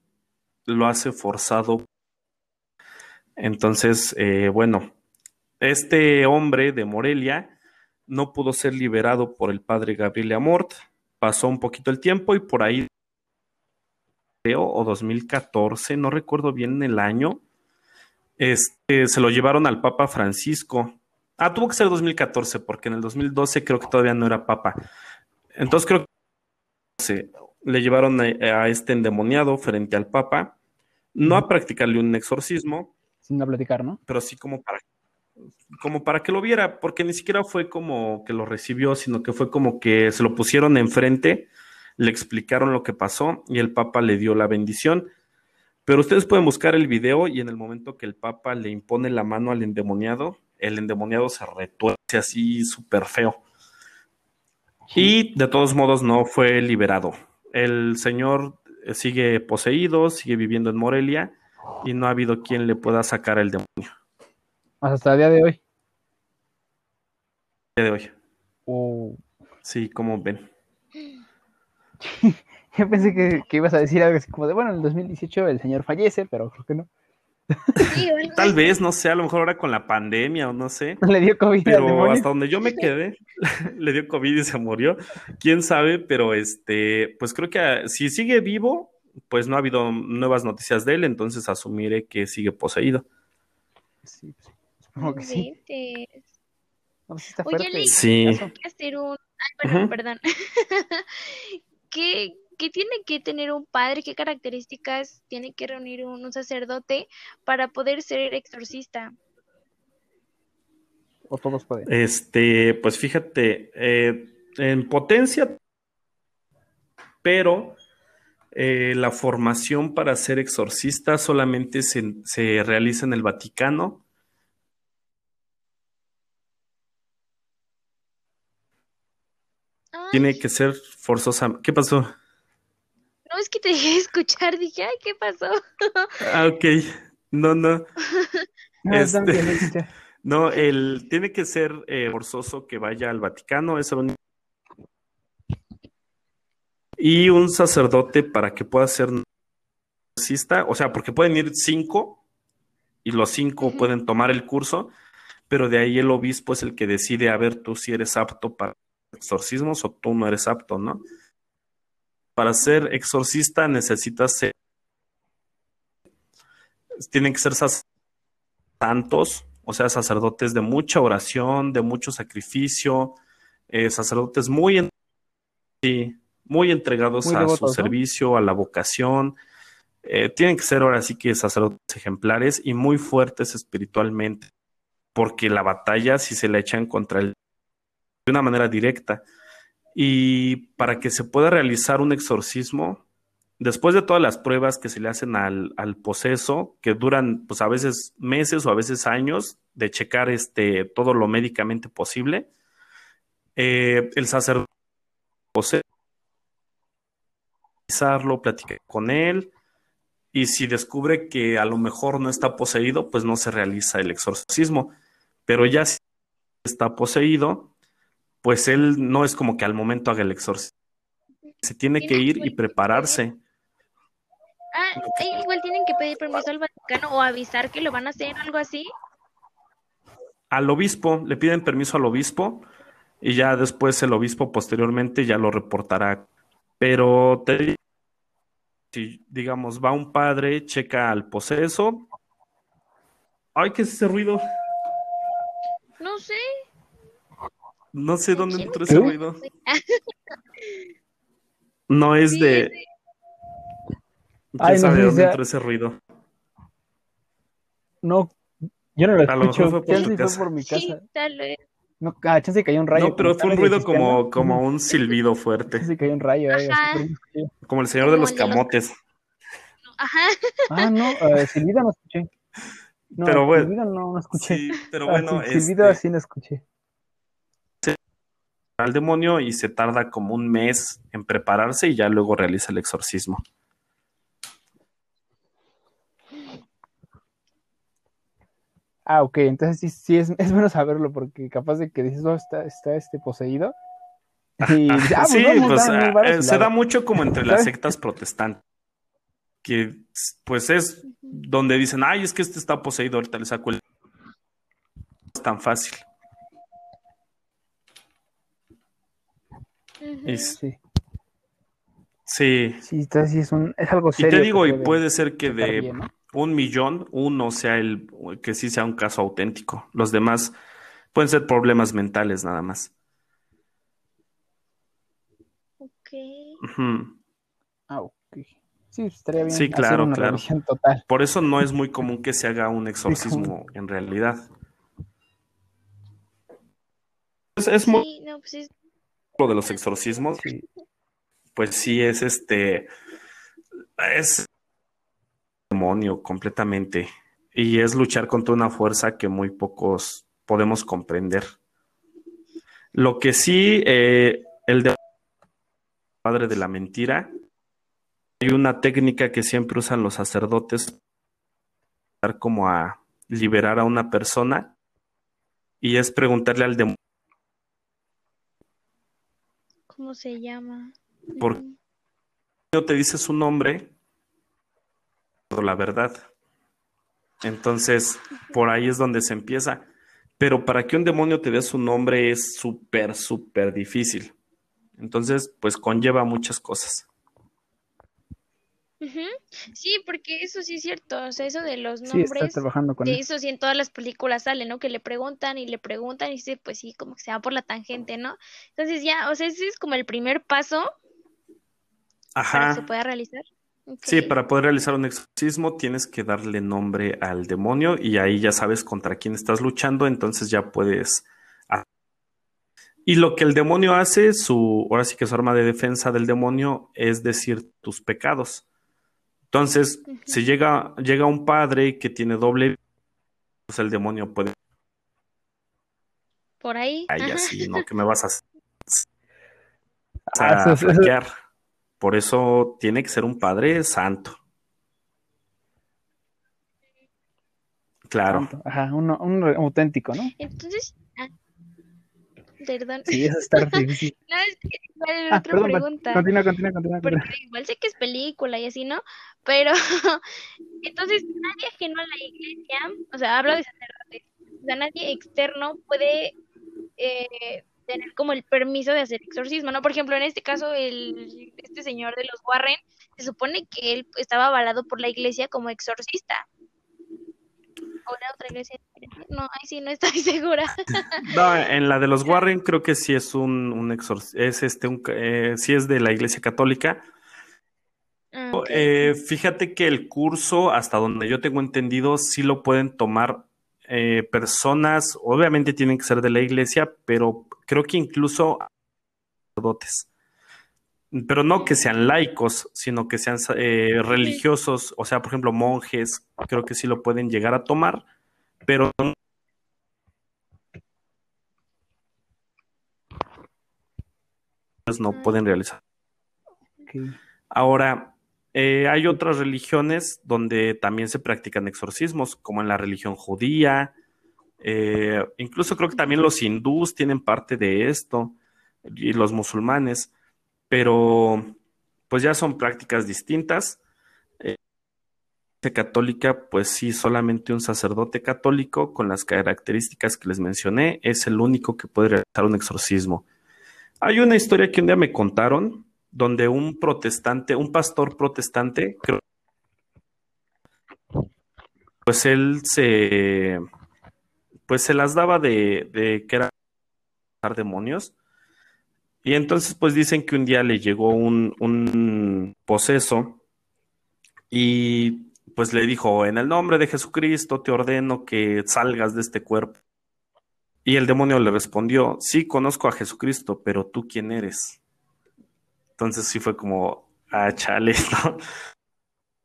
lo hace forzado. Entonces, eh, bueno, este hombre de Morelia no pudo ser liberado por el padre Gabriel Amort. Pasó un poquito el tiempo y por ahí, o 2014, no recuerdo bien el año, este, se lo llevaron al Papa Francisco. Ah, tuvo que ser 2014, porque en el 2012 creo que todavía no era Papa. Entonces creo que le llevaron a, este endemoniado frente al Papa, no a practicarle un exorcismo. Sin a platicar, ¿no? Pero sí como para, como para que lo viera, porque ni siquiera fue como que lo recibió, sino que fue como que se lo pusieron enfrente, le explicaron lo que pasó y el Papa le dio la bendición. Pero ustedes pueden buscar el video y en el momento que el Papa le impone la mano al endemoniado, el endemoniado se retuerce así súper feo. Y de todos modos no fue liberado. El señor sigue poseído, sigue viviendo en Morelia y no ha habido quien le pueda sacar el demonio. Hasta el día de hoy. Día de hoy. Oh. Sí, como ven. Yo pensé que, que, ibas a decir algo así como de, bueno, en el 2018 el señor fallece, pero creo que no. Tal vez, no sé, a lo mejor ahora con la pandemia o no sé. Le dio COVID. Pero hasta donde yo me quedé, le dio COVID y se murió. Quién sabe, pero este, pues creo que ah, si sigue vivo, pues no ha habido nuevas noticias de él, entonces asumiré que sigue poseído. Sí, supongo que sí. Oye, le sí. hacer un. Ay, perdón, perdón. ¿Qué, ¿qué tiene que tener un padre? ¿Qué características tiene que reunir un, sacerdote para poder ser exorcista? ¿O todos pueden? Este, pues fíjate, eh, en potencia, pero eh, la formación para ser exorcista solamente se, se realiza en el Vaticano. Tiene que ser forzosa. ¿Qué pasó? No, es que te dejé escuchar, dije, ay, ¿qué pasó? Ah, ok. No, no. Este, no, el, tiene que ser eh, forzoso que vaya al Vaticano, es el único. Y un sacerdote para que pueda ser exorcista, o sea, porque pueden ir cinco y los cinco pueden tomar el curso, pero de ahí el obispo es el que decide a ver tú si eres apto para exorcismos o tú no eres apto, ¿no? Para ser exorcista necesitas ser, tienen que ser santos, o sea, sacerdotes de mucha oración, de mucho sacrificio, eh, sacerdotes muy, muy entregados a su servicio, a la vocación. Eh, tienen que ser ahora sí que sacerdotes ejemplares y muy fuertes espiritualmente, porque la batalla si se la echan contra él de una manera directa. Y para que se pueda realizar un exorcismo, después de todas las pruebas que se le hacen al, al, poseso, que duran pues a veces meses o a veces años de checar este, todo lo médicamente posible, eh, el sacerdote platicar con él, y si descubre que a lo mejor no está poseído, pues no se realiza el exorcismo. Pero ya si está poseído, pues él no es como que al momento haga el exorcismo. Se tiene que ir y prepararse. Ah, igual tienen que pedir permiso al Vaticano o avisar que lo van a hacer, algo así. Al obispo, le piden permiso al obispo y ya después el obispo posteriormente ya lo reportará. Pero te si digamos va un padre, checa al poseso. Ay, ¿qué es ese ruido? No sé. No sé dónde entró ese ruido. No es de. ¿Quién sabe dónde entró ese ruido? No, yo no lo escucho. A fue por, mi casa. Sí, tal vez. No, ah, chance cayó un rayo. No, pero fue un ruido como, como un silbido fuerte. Sí, cayó un rayo. Eh, como el señor de los camotes. Ajá. Ah, no, uh, silbido no escuché. No, pero bueno. Silbido no, no escuché. Sí, pero bueno. Ah, sí, silbido este... sí no escuché al demonio y se tarda como un mes en prepararse y ya luego realiza el exorcismo. Ah, ok, entonces sí, sí es, es bueno saberlo porque capaz de que dices, oh, está, está este poseído. Y, ah, pues sí, pues, eh, se da mucho como entre las sectas protestantes, que pues es donde dicen, ay, es que este está poseído, ahorita le saco el... No es tan fácil. Sí. Sí. Sí, es, un, es algo serio. Y te digo, y puede ser que de un millón, uno sea el que sí sea un caso auténtico. Los demás pueden ser problemas mentales nada más. Ok. Ah, ok. Sí, estaría bien. Sí, claro, claro. Por eso no es muy común que se haga un exorcismo en realidad. Es, muy. No, pues de los exorcismos, pues sí es este, es demonio completamente. Y es luchar contra una fuerza que muy pocos podemos comprender. Lo que sí, eh, el de padre de la mentira, hay una técnica que siempre usan los sacerdotes como a liberar a una persona y es preguntarle al demonio ¿Cómo se llama? Porque no te dice su nombre, la verdad. Entonces, por ahí es donde se empieza. Pero para que un demonio te dé su nombre es súper, súper difícil. Entonces, pues conlleva muchas cosas. Sí, porque eso sí es cierto, o sea, eso de los nombres, sí, está trabajando con de eso sí en todas las películas sale, ¿no? Que le preguntan y le preguntan y dice, pues sí, como que se va por la tangente, ¿no? Entonces ya, o sea, ese es como el primer paso Ajá. para que se pueda realizar. Sí, para poder realizar un exorcismo tienes que darle nombre al demonio y ahí ya sabes contra quién estás luchando, entonces ya puedes... Y lo que el demonio hace, su, ahora sí que su arma de defensa del demonio es decir tus pecados. Entonces, si llega, llega un padre que tiene doble, pues el demonio puede. Por ahí. Ay, así, ¿no? Que me vas a, a ah, Por eso tiene que ser un padre santo. Claro. Ajá, un, un auténtico, ¿no? Entonces, Perdón. Sí, eso está difícil. no, es que igual ah, otra perdón, pregunta. Continúa, continúa, continúa. Porque igual sé que es película y así, ¿no? Pero, entonces, nadie ajeno a la iglesia, o sea, hablo de sacerdotes, o sea, nadie externo puede eh, tener como el permiso de hacer exorcismo, ¿no? Por ejemplo, en este caso, el, este señor de los Warren, se supone que él estaba avalado por la iglesia como exorcista otra iglesia No, ahí sí no estoy segura. No, en la de los Warren creo que sí es un, un es este, un, eh, sí es de la iglesia católica. Ah, eh, fíjate que el curso, hasta donde yo tengo entendido, sí lo pueden tomar eh, personas, obviamente tienen que ser de la iglesia, pero creo que incluso sacerdotes pero no que sean laicos, sino que sean eh, religiosos, o sea, por ejemplo, monjes, creo que sí lo pueden llegar a tomar, pero no pueden realizar. Ahora, eh, hay otras religiones donde también se practican exorcismos, como en la religión judía, eh, incluso creo que también los hindús tienen parte de esto, y los musulmanes pero pues ya son prácticas distintas. Eh, católica, pues sí, solamente un sacerdote católico con las características que les mencioné es el único que puede realizar un exorcismo. Hay una historia que un día me contaron donde un protestante, un pastor protestante, creo, pues él se, pues se las daba de, de que era demonios y entonces pues dicen que un día le llegó un, un poseso y pues le dijo, en el nombre de Jesucristo te ordeno que salgas de este cuerpo. Y el demonio le respondió, sí, conozco a Jesucristo, pero tú quién eres. Entonces sí fue como, ah, chale, ¿no?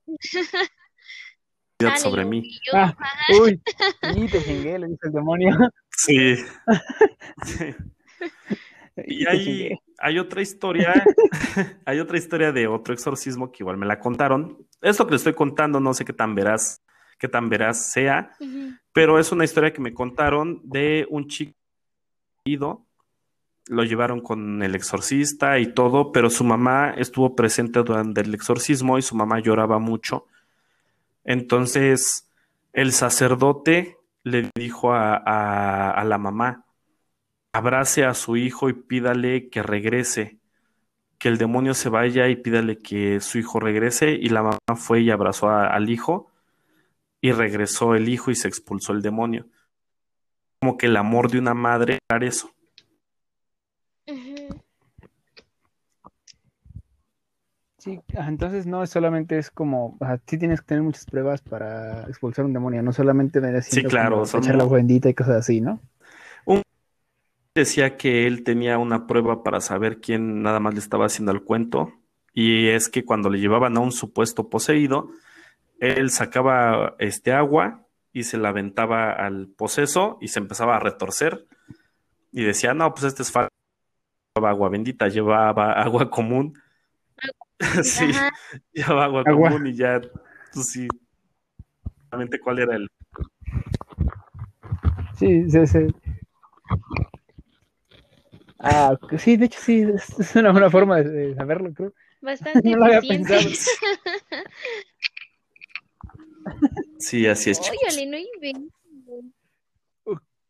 sobre mí. Ah, uy, sí, te chingué, le dice el demonio. Sí. sí. Y hay, hay otra historia, hay otra historia de otro exorcismo que igual me la contaron. Esto que le estoy contando, no sé qué tan veraz, qué tan veraz sea, pero es una historia que me contaron de un chico ido, lo llevaron con el exorcista y todo, pero su mamá estuvo presente durante el exorcismo y su mamá lloraba mucho. Entonces, el sacerdote le dijo a la mamá, abrace a su hijo y pídale que regrese, que el demonio se vaya y pídale que su hijo regrese. Y la mamá fue y abrazó al hijo y regresó el hijo y se expulsó el demonio. Como que el amor de una madre era eso. Sí, entonces no solamente es como, sí tienes que tener muchas pruebas para expulsar un demonio, no solamente me sí, claro, echar la bendita y cosas así, ¿no? Decía que él tenía una prueba para saber quién nada más le estaba haciendo el cuento, y es que cuando le llevaban a un supuesto poseído, él sacaba este agua y se la aventaba al poseso y se empezaba a retorcer y decía, no, pues este es falso, llevaba agua bendita, llevaba agua común. sí, llevaba agua, común y ya, pues sí, cuál era el... Sí, sí, sí. Ah, sí, de hecho sí, es una buena forma de, saberlo, creo. Bastante no lo había pensado. Sí, así es. Óyale, no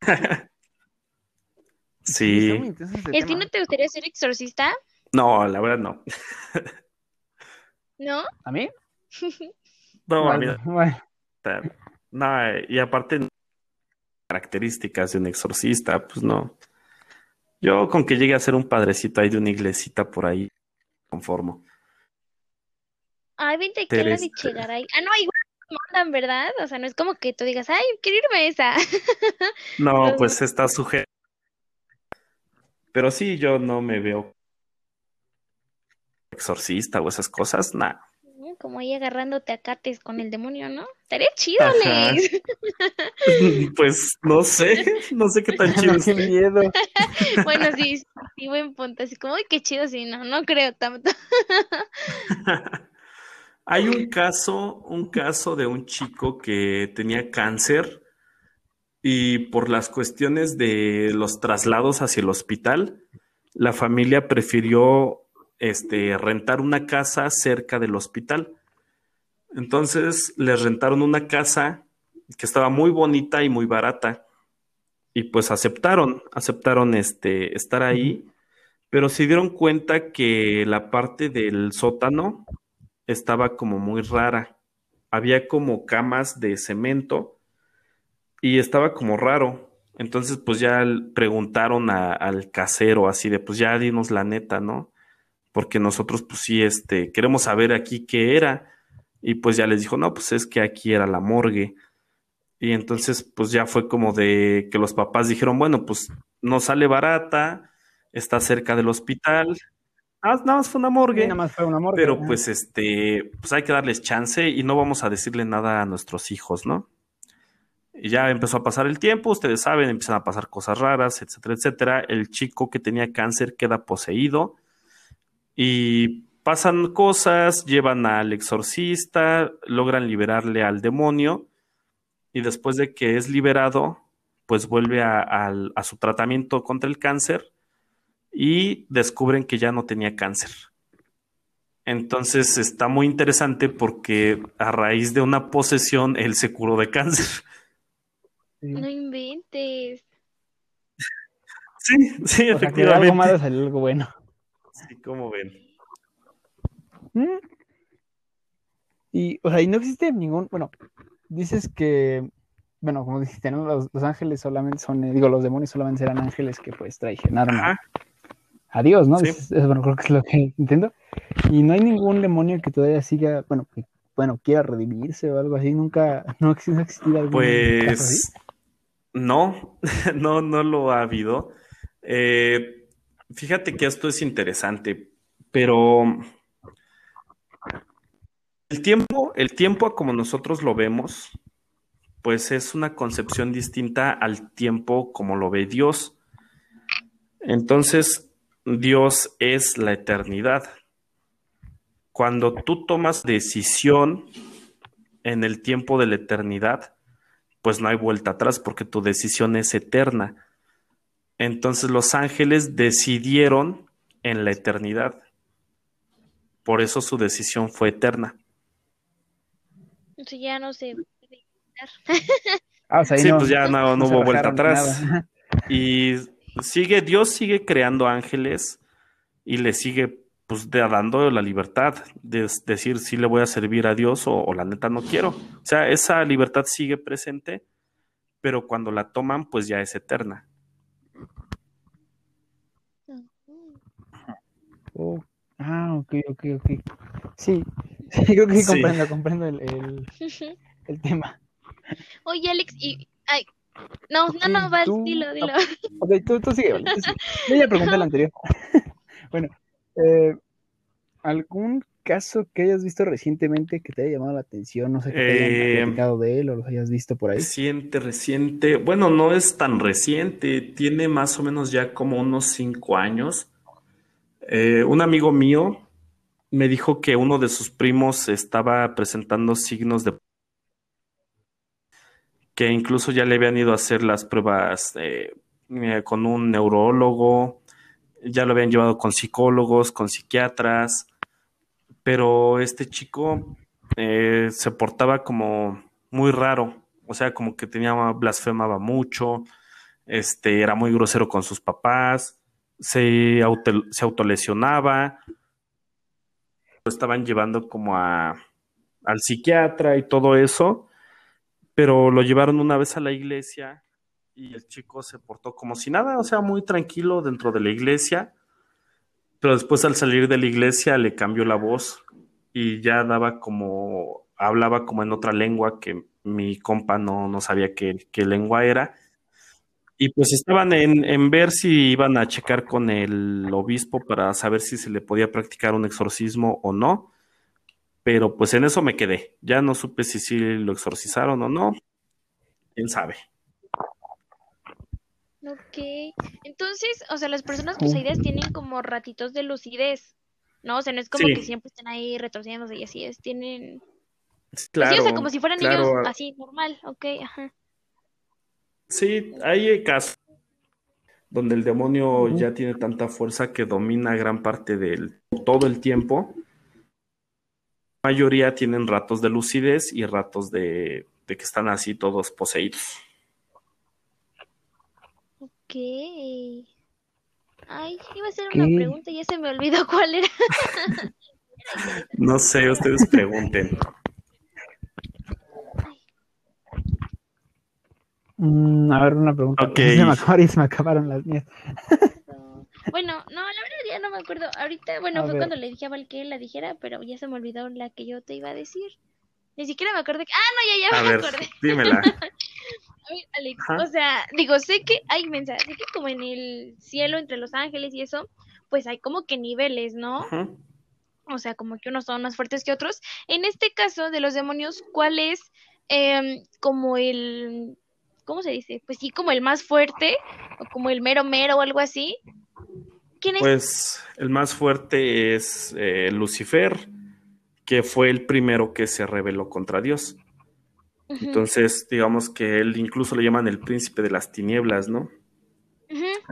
Sí. ¿Es que no te gustaría ser exorcista? No, la verdad no. ¿No? ¿A mí? No, a mí no. y aparte, características de un exorcista, pues no. Yo con que llegue a ser un padrecito ahí de una iglesita por ahí, conformo. Ay, vente que la de ahí. Ah, no, igual mandan, ¿verdad? O sea, no es como que tú digas, ay, quiero irme a esa. No, pues está sujeto. Pero sí, yo no me veo exorcista o esas cosas, nada. Como ahí agarrándote a cates con el demonio, ¿no? Estaría chido, Lex. Pues no sé, no sé qué tan chido. qué miedo. bueno, sí, sí, buen punto. Así como, uy, qué chido, sí, no, no creo tanto. Hay un caso, un caso de un chico que tenía cáncer y por las cuestiones de los traslados hacia el hospital, la familia prefirió este, rentar una casa cerca del hospital. Entonces les rentaron una casa que estaba muy bonita y muy barata. Y pues aceptaron, aceptaron este, estar ahí, pero se dieron cuenta que la parte del sótano estaba como muy rara. Había como camas de cemento y estaba como raro. Entonces, pues ya preguntaron al casero así de, pues ya dinos la neta, ¿no? Porque nosotros, pues sí, este, queremos saber aquí qué era. Y pues ya les dijo, no, pues es que aquí era la morgue. Y entonces, pues ya fue como de que los papás dijeron, bueno, pues no sale barata, está cerca del hospital. Ah, nada más fue una morgue. nada más fue una morgue. Pero pues este, pues hay que darles chance y no vamos a decirle nada a nuestros hijos, ¿no? Y ya empezó a pasar el tiempo, ustedes saben, empiezan a pasar cosas raras, etcétera, etcétera. El chico que tenía cáncer queda poseído y pasan cosas, llevan al exorcista, logran liberarle al demonio y después de que es liberado, pues vuelve a, a su tratamiento contra el cáncer y descubren que ya no tenía cáncer. Entonces está muy interesante porque a raíz de una posesión él se curó de cáncer. No inventes. Sí, sí, o efectivamente. Sea, algo malo salió algo bueno. Sí, como ven. ¿Mm? Y, o sea, y no existe ningún, bueno, dices que, bueno, como dijiste, ¿no? Los, los ángeles solamente son, eh, digo, los demonios solamente serán ángeles que pues traicionaron a, a, Dios, ¿no? Sí. Es, es, bueno, creo que es lo que entiendo. Y no hay ningún demonio que todavía siga, bueno, que, bueno, quiera redimirse o algo así, nunca, no, no ha existido algún Pues, no, no, no lo ha habido. Eh, fíjate que esto es interesante, pero el tiempo, el tiempo como nosotros lo vemos, pues es una concepción distinta al tiempo como lo ve Dios. Entonces, Dios es la eternidad. Cuando tú tomas decisión en el tiempo de la eternidad, pues no hay vuelta atrás porque tu decisión es eterna. Entonces los ángeles decidieron en la eternidad. Por eso su decisión fue eterna. Entonces ya no se ah, sí, pues ya no, no hubo vuelta atrás. Y sigue, Dios sigue creando ángeles y le sigue pues dando la libertad de decir si le voy a servir a Dios o, o, la neta no quiero. O sea, esa libertad sigue presente, pero cuando la toman, pues ya es eterna. Oh, ah, ok, ok, ok. Sí, sí creo que sí, comprendo, comprendo el, el, el, tema. Oye, Alex, y... Ay, no, okay, no, no, va, tú, dilo, dilo. Ok, tú, tú sigue, tú sigue. Yo ya pregunté el anterior. bueno, eh, ¿algún caso que hayas visto recientemente que te haya llamado la atención? No sé, que te hayan eh, platicado de él o los hayas visto por ahí. Reciente, reciente. Bueno, no es tan reciente. Tiene más o menos ya como unos cinco años. Eh, un amigo mío me dijo que uno de sus primos estaba presentando signos de que incluso ya le habían ido a hacer las pruebas eh, con un neurólogo, ya lo habían llevado con psicólogos, con psiquiatras, pero este chico eh, se portaba como muy raro, o sea, como que tenía blasfemaba mucho, este, era muy grosero con sus papás, se, auto, se autolesionaba, lo estaban llevando como a, al psiquiatra y todo eso, pero lo llevaron una vez a la iglesia y el chico se portó como si nada, o sea, muy tranquilo dentro de la iglesia, pero después al salir de la iglesia le cambió la voz y ya daba como, hablaba como en otra lengua que mi compa no, no sabía qué, qué lengua era Y pues estaban en, en, ver si iban a checar con el obispo para saber si se le podía practicar un exorcismo o no. Pero pues en eso me quedé. Ya no supe si sí lo exorcizaron o no. ¿Quién sabe? Ok. Entonces, o sea, las personas poseídas tienen como ratitos de lucidez. ¿no? O sea, no es como que siempre estén ahí retorciéndose y así es, tienen... Claro, sí, o sea, como si fueran niños así, normal, ok, ajá. Sí, hay casos donde el demonio ya tiene tanta fuerza que domina gran parte del todo el tiempo. La mayoría tienen ratos de lucidez y ratos de, de que están así todos poseídos. Ok. Ay, iba a hacer una pregunta y ya se me olvidó cuál era. no sé, ustedes pregunten. Mm, a ver, una pregunta. Okay. Se, me acabaron, se me acabaron las mías. bueno, no, la verdad ya no me acuerdo. Ahorita, bueno, fue cuando le dije a Val que la dijera, pero ya se me olvidó la que yo te iba a decir. Ni siquiera me acordé. Ah, no, ya, ya me acordé. Dímela. Alex, o sea, digo, sé que hay mensajes, sé que como en el cielo entre los ángeles y eso, pues hay como que niveles, ¿no? O sea, como que unos son más fuertes que otros. En este caso de los demonios, ¿cuál es em, como el, ¿cómo se dice? Pues sí, como el más fuerte, o como el mero mero o algo así. ¿Quién es? Pues el más fuerte es eh, Lucifer, que fue el primero que se rebeló contra Dios. Entonces, digamos que él incluso le llaman el príncipe de las tinieblas, ¿no?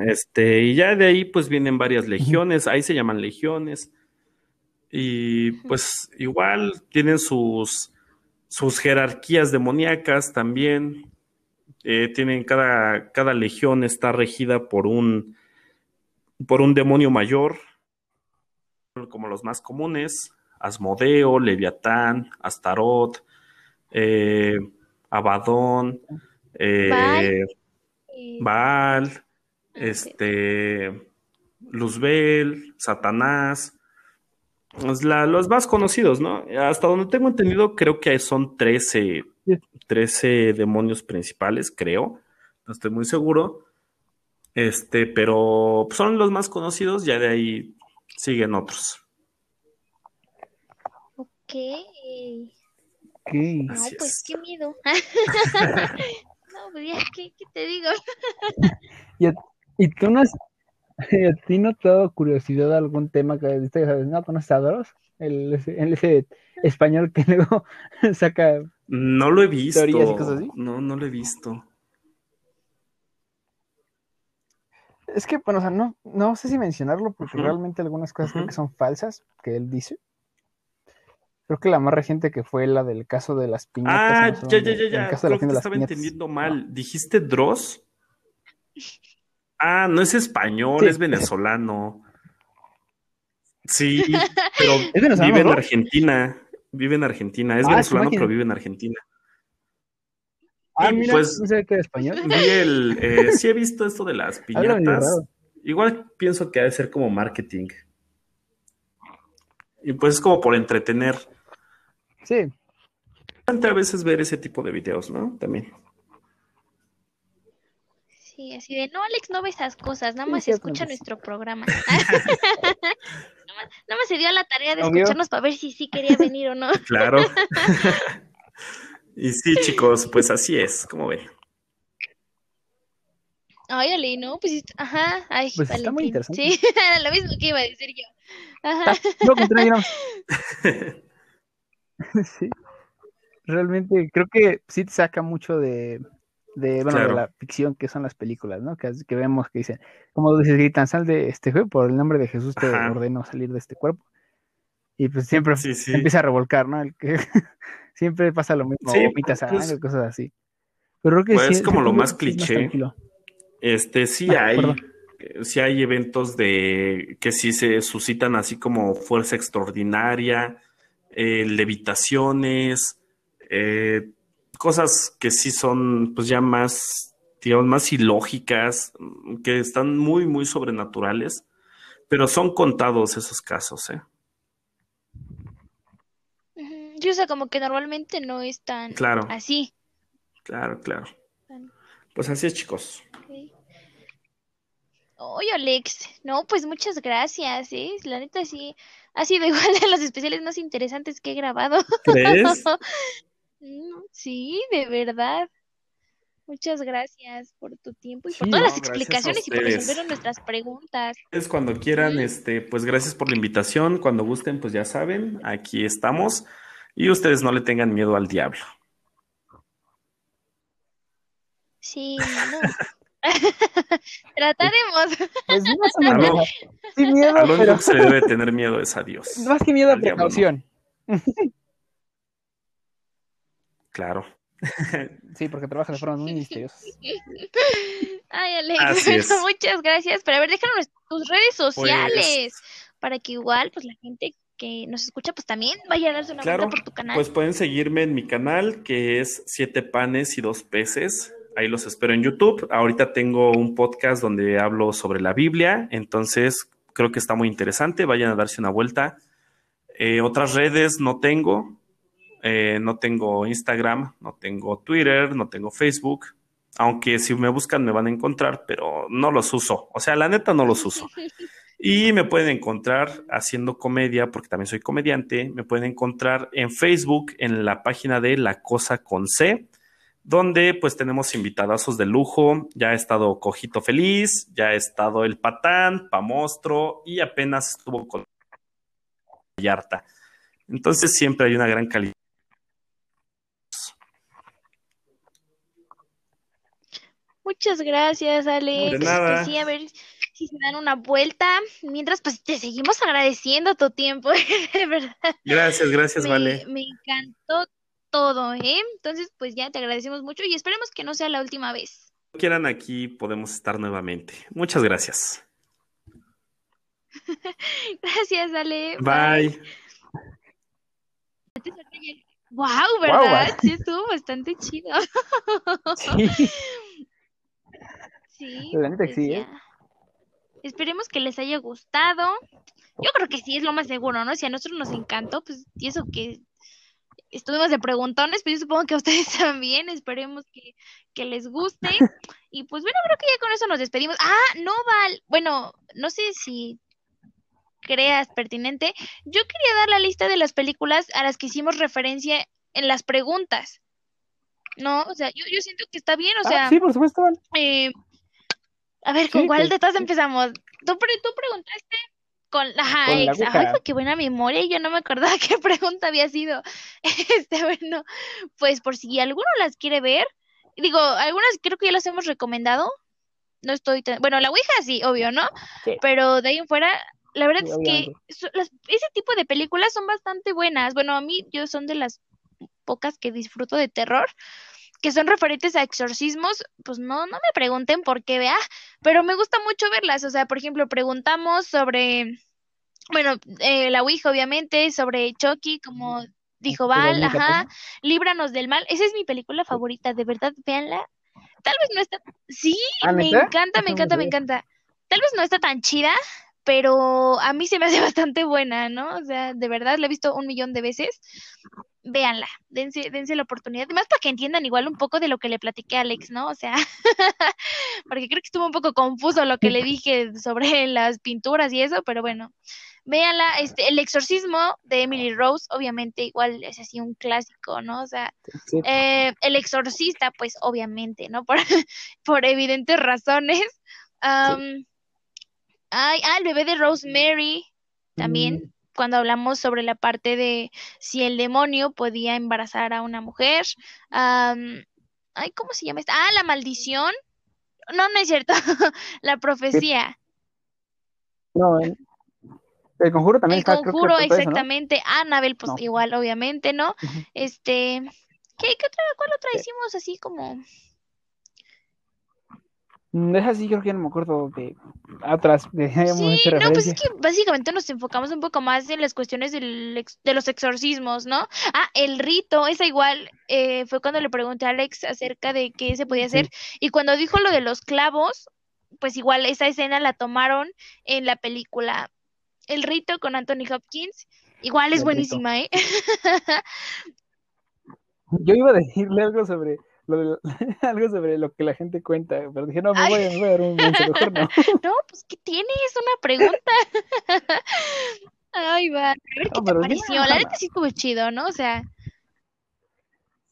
Este, y ya de ahí pues vienen varias legiones, ahí se llaman legiones. Y pues igual tienen sus, sus jerarquías demoníacas también. Eh, tienen cada, cada legión está regida por un, por un demonio mayor, como los más comunes, Asmodeo, Leviatán, Astaroth, eh, Abadón, eh, Baal, este, Luzbel, Satanás, los más conocidos, ¿no? Hasta donde tengo entendido, creo que son 13, 13 demonios principales, creo. No estoy muy seguro. Este, pero son los más conocidos, ya de ahí siguen otros. Ok. No, pues qué miedo. no, pues ya, ¿qué, te digo? y, tú no has, a ti no te ha dado curiosidad algún tema que viste, ¿no conoces a Doros? El, ese español que luego saca no lo he visto. No, no lo he visto. Es que, bueno, o sea, no, no sé si mencionarlo porque realmente algunas cosas creo que son falsas que él dice. Creo que la más reciente que fue la del caso de las piñatas. Ah, ya, ya, ya, ya. Creo que estaba entendiendo mal. ¿Dijiste Dross? Ah, no es español, es venezolano. Sí, pero vive en Argentina. Vive en Argentina. Es ah, venezolano, pero vive en Argentina. Ah, mira, pues, no sé qué español. el, eh, sí he visto esto de las piñatas. Igual pienso que ha de ser como marketing. Y pues es como por entretener. Sí. A veces ver ese tipo de videos, ¿no? También. Sí, así de, no, Alex, no ve esas cosas, nada más escucha nuestro programa. nada, más, se dio la tarea de escucharnos para ver si sí quería venir o no. claro. y sí, chicos, pues así es, como ve. Ay, Ale, no, pues, ajá, ay, pues está muy interesante. Sí, lo mismo que iba a decir yo. Ajá. sí. Realmente creo que sí te saca mucho de, de, bueno, de la ficción que son las películas, ¿no? Que, que vemos que dicen, como dices, gritan, sal de este juego, por el nombre de Jesús te ordeno salir de este cuerpo. Y pues siempre empieza a revolcar, ¿no? El que siempre pasa lo mismo, sí, pues, cosas así. Pero creo que pues es como lo más cliché. este, sí ah, hay, sí hay eventos de que sí se suscitan así como fuerza extraordinaria, eh, levitaciones, eh, cosas que sí son pues ya más, digamos, más ilógicas, que están muy, muy sobrenaturales, pero son contados esos casos, ¿eh? Yo sé, como que normalmente no es tan claro. así. Claro, claro. Pues así es, chicos. Oye, Alex, no, pues muchas gracias, ¿eh? La neta sí, ha sido igual de los especiales más interesantes que he grabado. ¿Crees? sí, de verdad. Muchas gracias por tu tiempo y por todas las explicaciones y por resolver nuestras preguntas. Es cuando quieran, este, pues gracias por la invitación. Cuando gusten, pues ya saben, aquí estamos. Y ustedes no le tengan miedo al diablo. Sí, no. Trataremos. Pues no Sin miedo, a lo único que se le debe tener miedo es a Dios. Más que miedo a precaución. Claro. Sí, porque trabaja de forma muy misteriosa. Ay, Alex, muchas gracias. Pero a ver, déjanos tus redes pues, sociales para que igual, pues la gente que nos escucha, pues también vaya a darse una vuelta por tu canal. Pues pueden seguirme en mi canal, que es Siete Panes y Dos Peces. Ahí los espero en YouTube. Ahorita tengo un podcast donde hablo sobre la Biblia, entonces creo que está muy interesante. Vayan a darse una vuelta. Eh, otras redes no tengo. Eh, no tengo Instagram, no tengo Twitter, no tengo Facebook. Aunque si me buscan me van a encontrar, pero no los uso. O sea, la neta no los uso. Y me pueden encontrar haciendo comedia, porque también soy comediante. Me pueden encontrar en Facebook, en la página de La Cosa con C donde pues tenemos invitadazos de lujo. Ya ha estado Cojito Feliz, ya ha estado El Patán, Pamostro y apenas estuvo con Yarta. Entonces siempre hay una gran calidad. Muchas gracias, Alex. De nada. sí, a ver si se dan una vuelta. Mientras, pues te seguimos agradeciendo tu tiempo, de verdad. Gracias, gracias, Vale. Me encantó todo, ¿eh? Entonces, pues ya te agradecemos mucho y esperemos que no sea la última vez. quieran aquí, podemos estar nuevamente. Muchas gracias. gracias, Ale. Bye. Wow, ¿verdad? Sí, estuvo bastante chido. sí. Sí. Pues sí, ¿eh? Esperemos que les haya gustado. Yo creo que sí, es lo más seguro, ¿no? Si a nosotros nos encantó, pues, y eso que estuvimos de preguntones, pero yo supongo que a ustedes también, esperemos que, les guste. Y pues bueno, creo que ya con eso nos despedimos. Ah, no, Val, bueno, no sé si creas pertinente. Yo quería dar la lista de las películas a las que hicimos referencia en las preguntas. No, o sea, yo, yo siento que está bien, o ah, sea. sí, por supuesto. Eh, a ver, ¿con cuál de todas empezamos? Tú, tú preguntaste con, ajá, Ay, qué buena memoria, yo no me acordaba qué pregunta había sido. Este, bueno, pues por si alguno las quiere ver, digo, algunas creo que ya las hemos recomendado. No estoy bueno, la Ouija sí, obvio, ¿no? Pero de ahí en fuera, la verdad es que ese tipo de películas son bastante buenas. Bueno, a mí yo son de las pocas que disfruto de terror que son referentes a exorcismos, pues no, no me pregunten por qué, vea, pero me gusta mucho verlas. O sea, por ejemplo, preguntamos sobre, bueno, eh, la Ouija, obviamente, sobre Chucky, como dijo Val, ajá, Líbranos del mal. Esa es mi película favorita, de verdad, véanla. Tal vez no está, sí, ah, me encanta, me encanta, me encanta. Tal vez no está tan chida, pero a mí se me hace bastante buena, ¿no? O sea, de verdad la he visto un millón de veces. Véanla, dense, dense la oportunidad, además para que entiendan igual un poco de lo que le platiqué a Alex, ¿no? O sea, porque creo que estuvo un poco confuso lo que le dije sobre las pinturas y eso, pero bueno, véanla, este, El exorcismo de Emily Rose, obviamente igual es así un clásico, ¿no? O sea, eh, El exorcista, pues obviamente, ¿no? Por, por evidentes razones. Ay, ah, el bebé de Rosemary también, mm. Cuando hablamos sobre la parte de si el demonio podía embarazar a una mujer. ay, ¿cómo se llama esta? Ah, la maldición. No, no es cierto. la profecía. No, el, conjuro también el conjuro, exactamente. Annabel, pues igual, obviamente, ¿no? Este, ¿qué, qué otra, cuál otra hicimos así como es así, creo que ya no me acuerdo de atrás. De, sí, no, pues es que básicamente nos enfocamos un poco más en las cuestiones del de los exorcismos, ¿no? Ah, el rito, esa igual eh, fue cuando le pregunté a Alex acerca de qué se podía hacer. Y cuando dijo lo de los clavos, pues igual esa escena la tomaron en la película El rito con Anthony Hopkins. Igual es buenísima, ¿eh? Yo iba a decirle algo sobre algo sobre lo que la gente cuenta, pero dije, no, me voy, a dar un mejor no. No, pues, ¿qué tienes? Una pregunta. Ay, va. A ver qué te pareció. La neta sí estuvo chido, ¿no? O sea.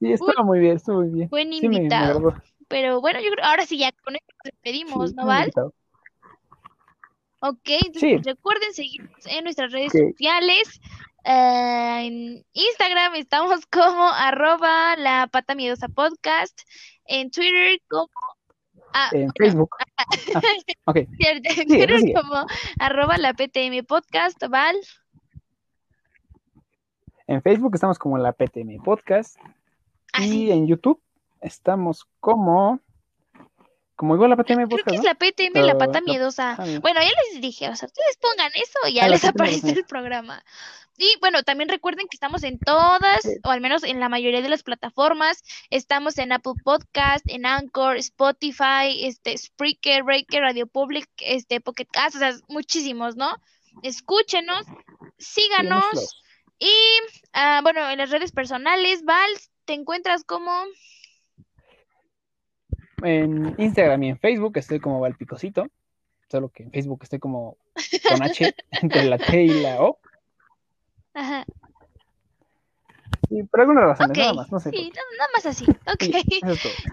Sí, estuvo muy bien, estuvo muy bien. Buen invitado. pero bueno, yo creo, ahora sí ya con esto nos despedimos, ¿no, Val? Ok, entonces recuerden seguirnos en nuestras redes sociales. Eh, en Instagram estamos como arroba la pata miedosa podcast. En Twitter como... Ah, en Facebook. Ah, okay. En Twitter como arroba la PTM podcast, Val. En Facebook estamos como la PTM podcast. Ah, y en YouTube estamos como como igual la PTM Creo que es la PTM, la pata miedosa. bueno, ya les dije, o sea, ustedes pongan eso y ya les aparece el programa. Y bueno, también recuerden que estamos en todas, o al menos en la mayoría de las plataformas. Estamos en Apple Podcast, en Anchor, Spotify, este, Spreaker, Breaker, Radio Public, este, Pocket Cast, o sea, muchísimos, ¿no? Escúchenos, síganos. Y ah, bueno, en las redes personales, Val, te encuentras como en Instagram y en Facebook estoy como Valpicosito, solo que en Facebook estoy como con H entre la T y la O. Ajá. Y por alguna razón, nada más, no sé. Sí, nada más así. Ok.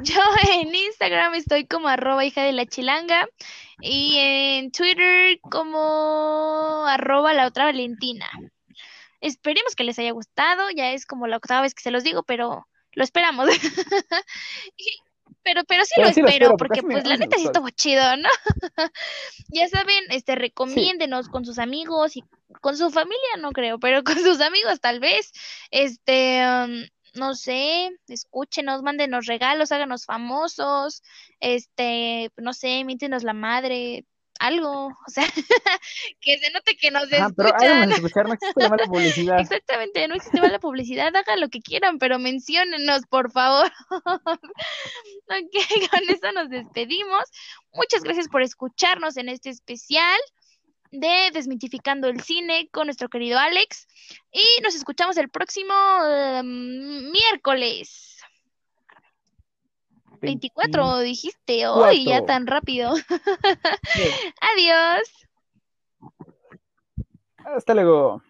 Yo en Instagram estoy como arroba hija de la chilanga y en Twitter como arroba la otra Valentina. Esperemos que les haya gustado, ya es como la octava vez que se los digo, pero lo esperamos. pero, pero sí lo espero, porque pues la neta sí estuvo chido, ¿no? ya saben, este, recomiéndenos con sus amigos y con su familia, no creo, pero con sus amigos tal vez, este, um, no sé, escúchenos, mándenos regalos, háganos famosos, este, no sé, míntenos la madre, algo, o sea, que se note que nos escuchan. Pero escuchar, no existe mala publicidad. Exactamente, no existe mala publicidad, hagan lo que quieran, pero menciónenos, por favor. ok, con eso nos despedimos. Muchas gracias por escucharnos en este especial de Desmitificando el Cine con nuestro querido Alex. Y nos escuchamos el próximo em, miércoles. 24 dijiste hoy, ya tan rápido. Adiós. Hasta luego.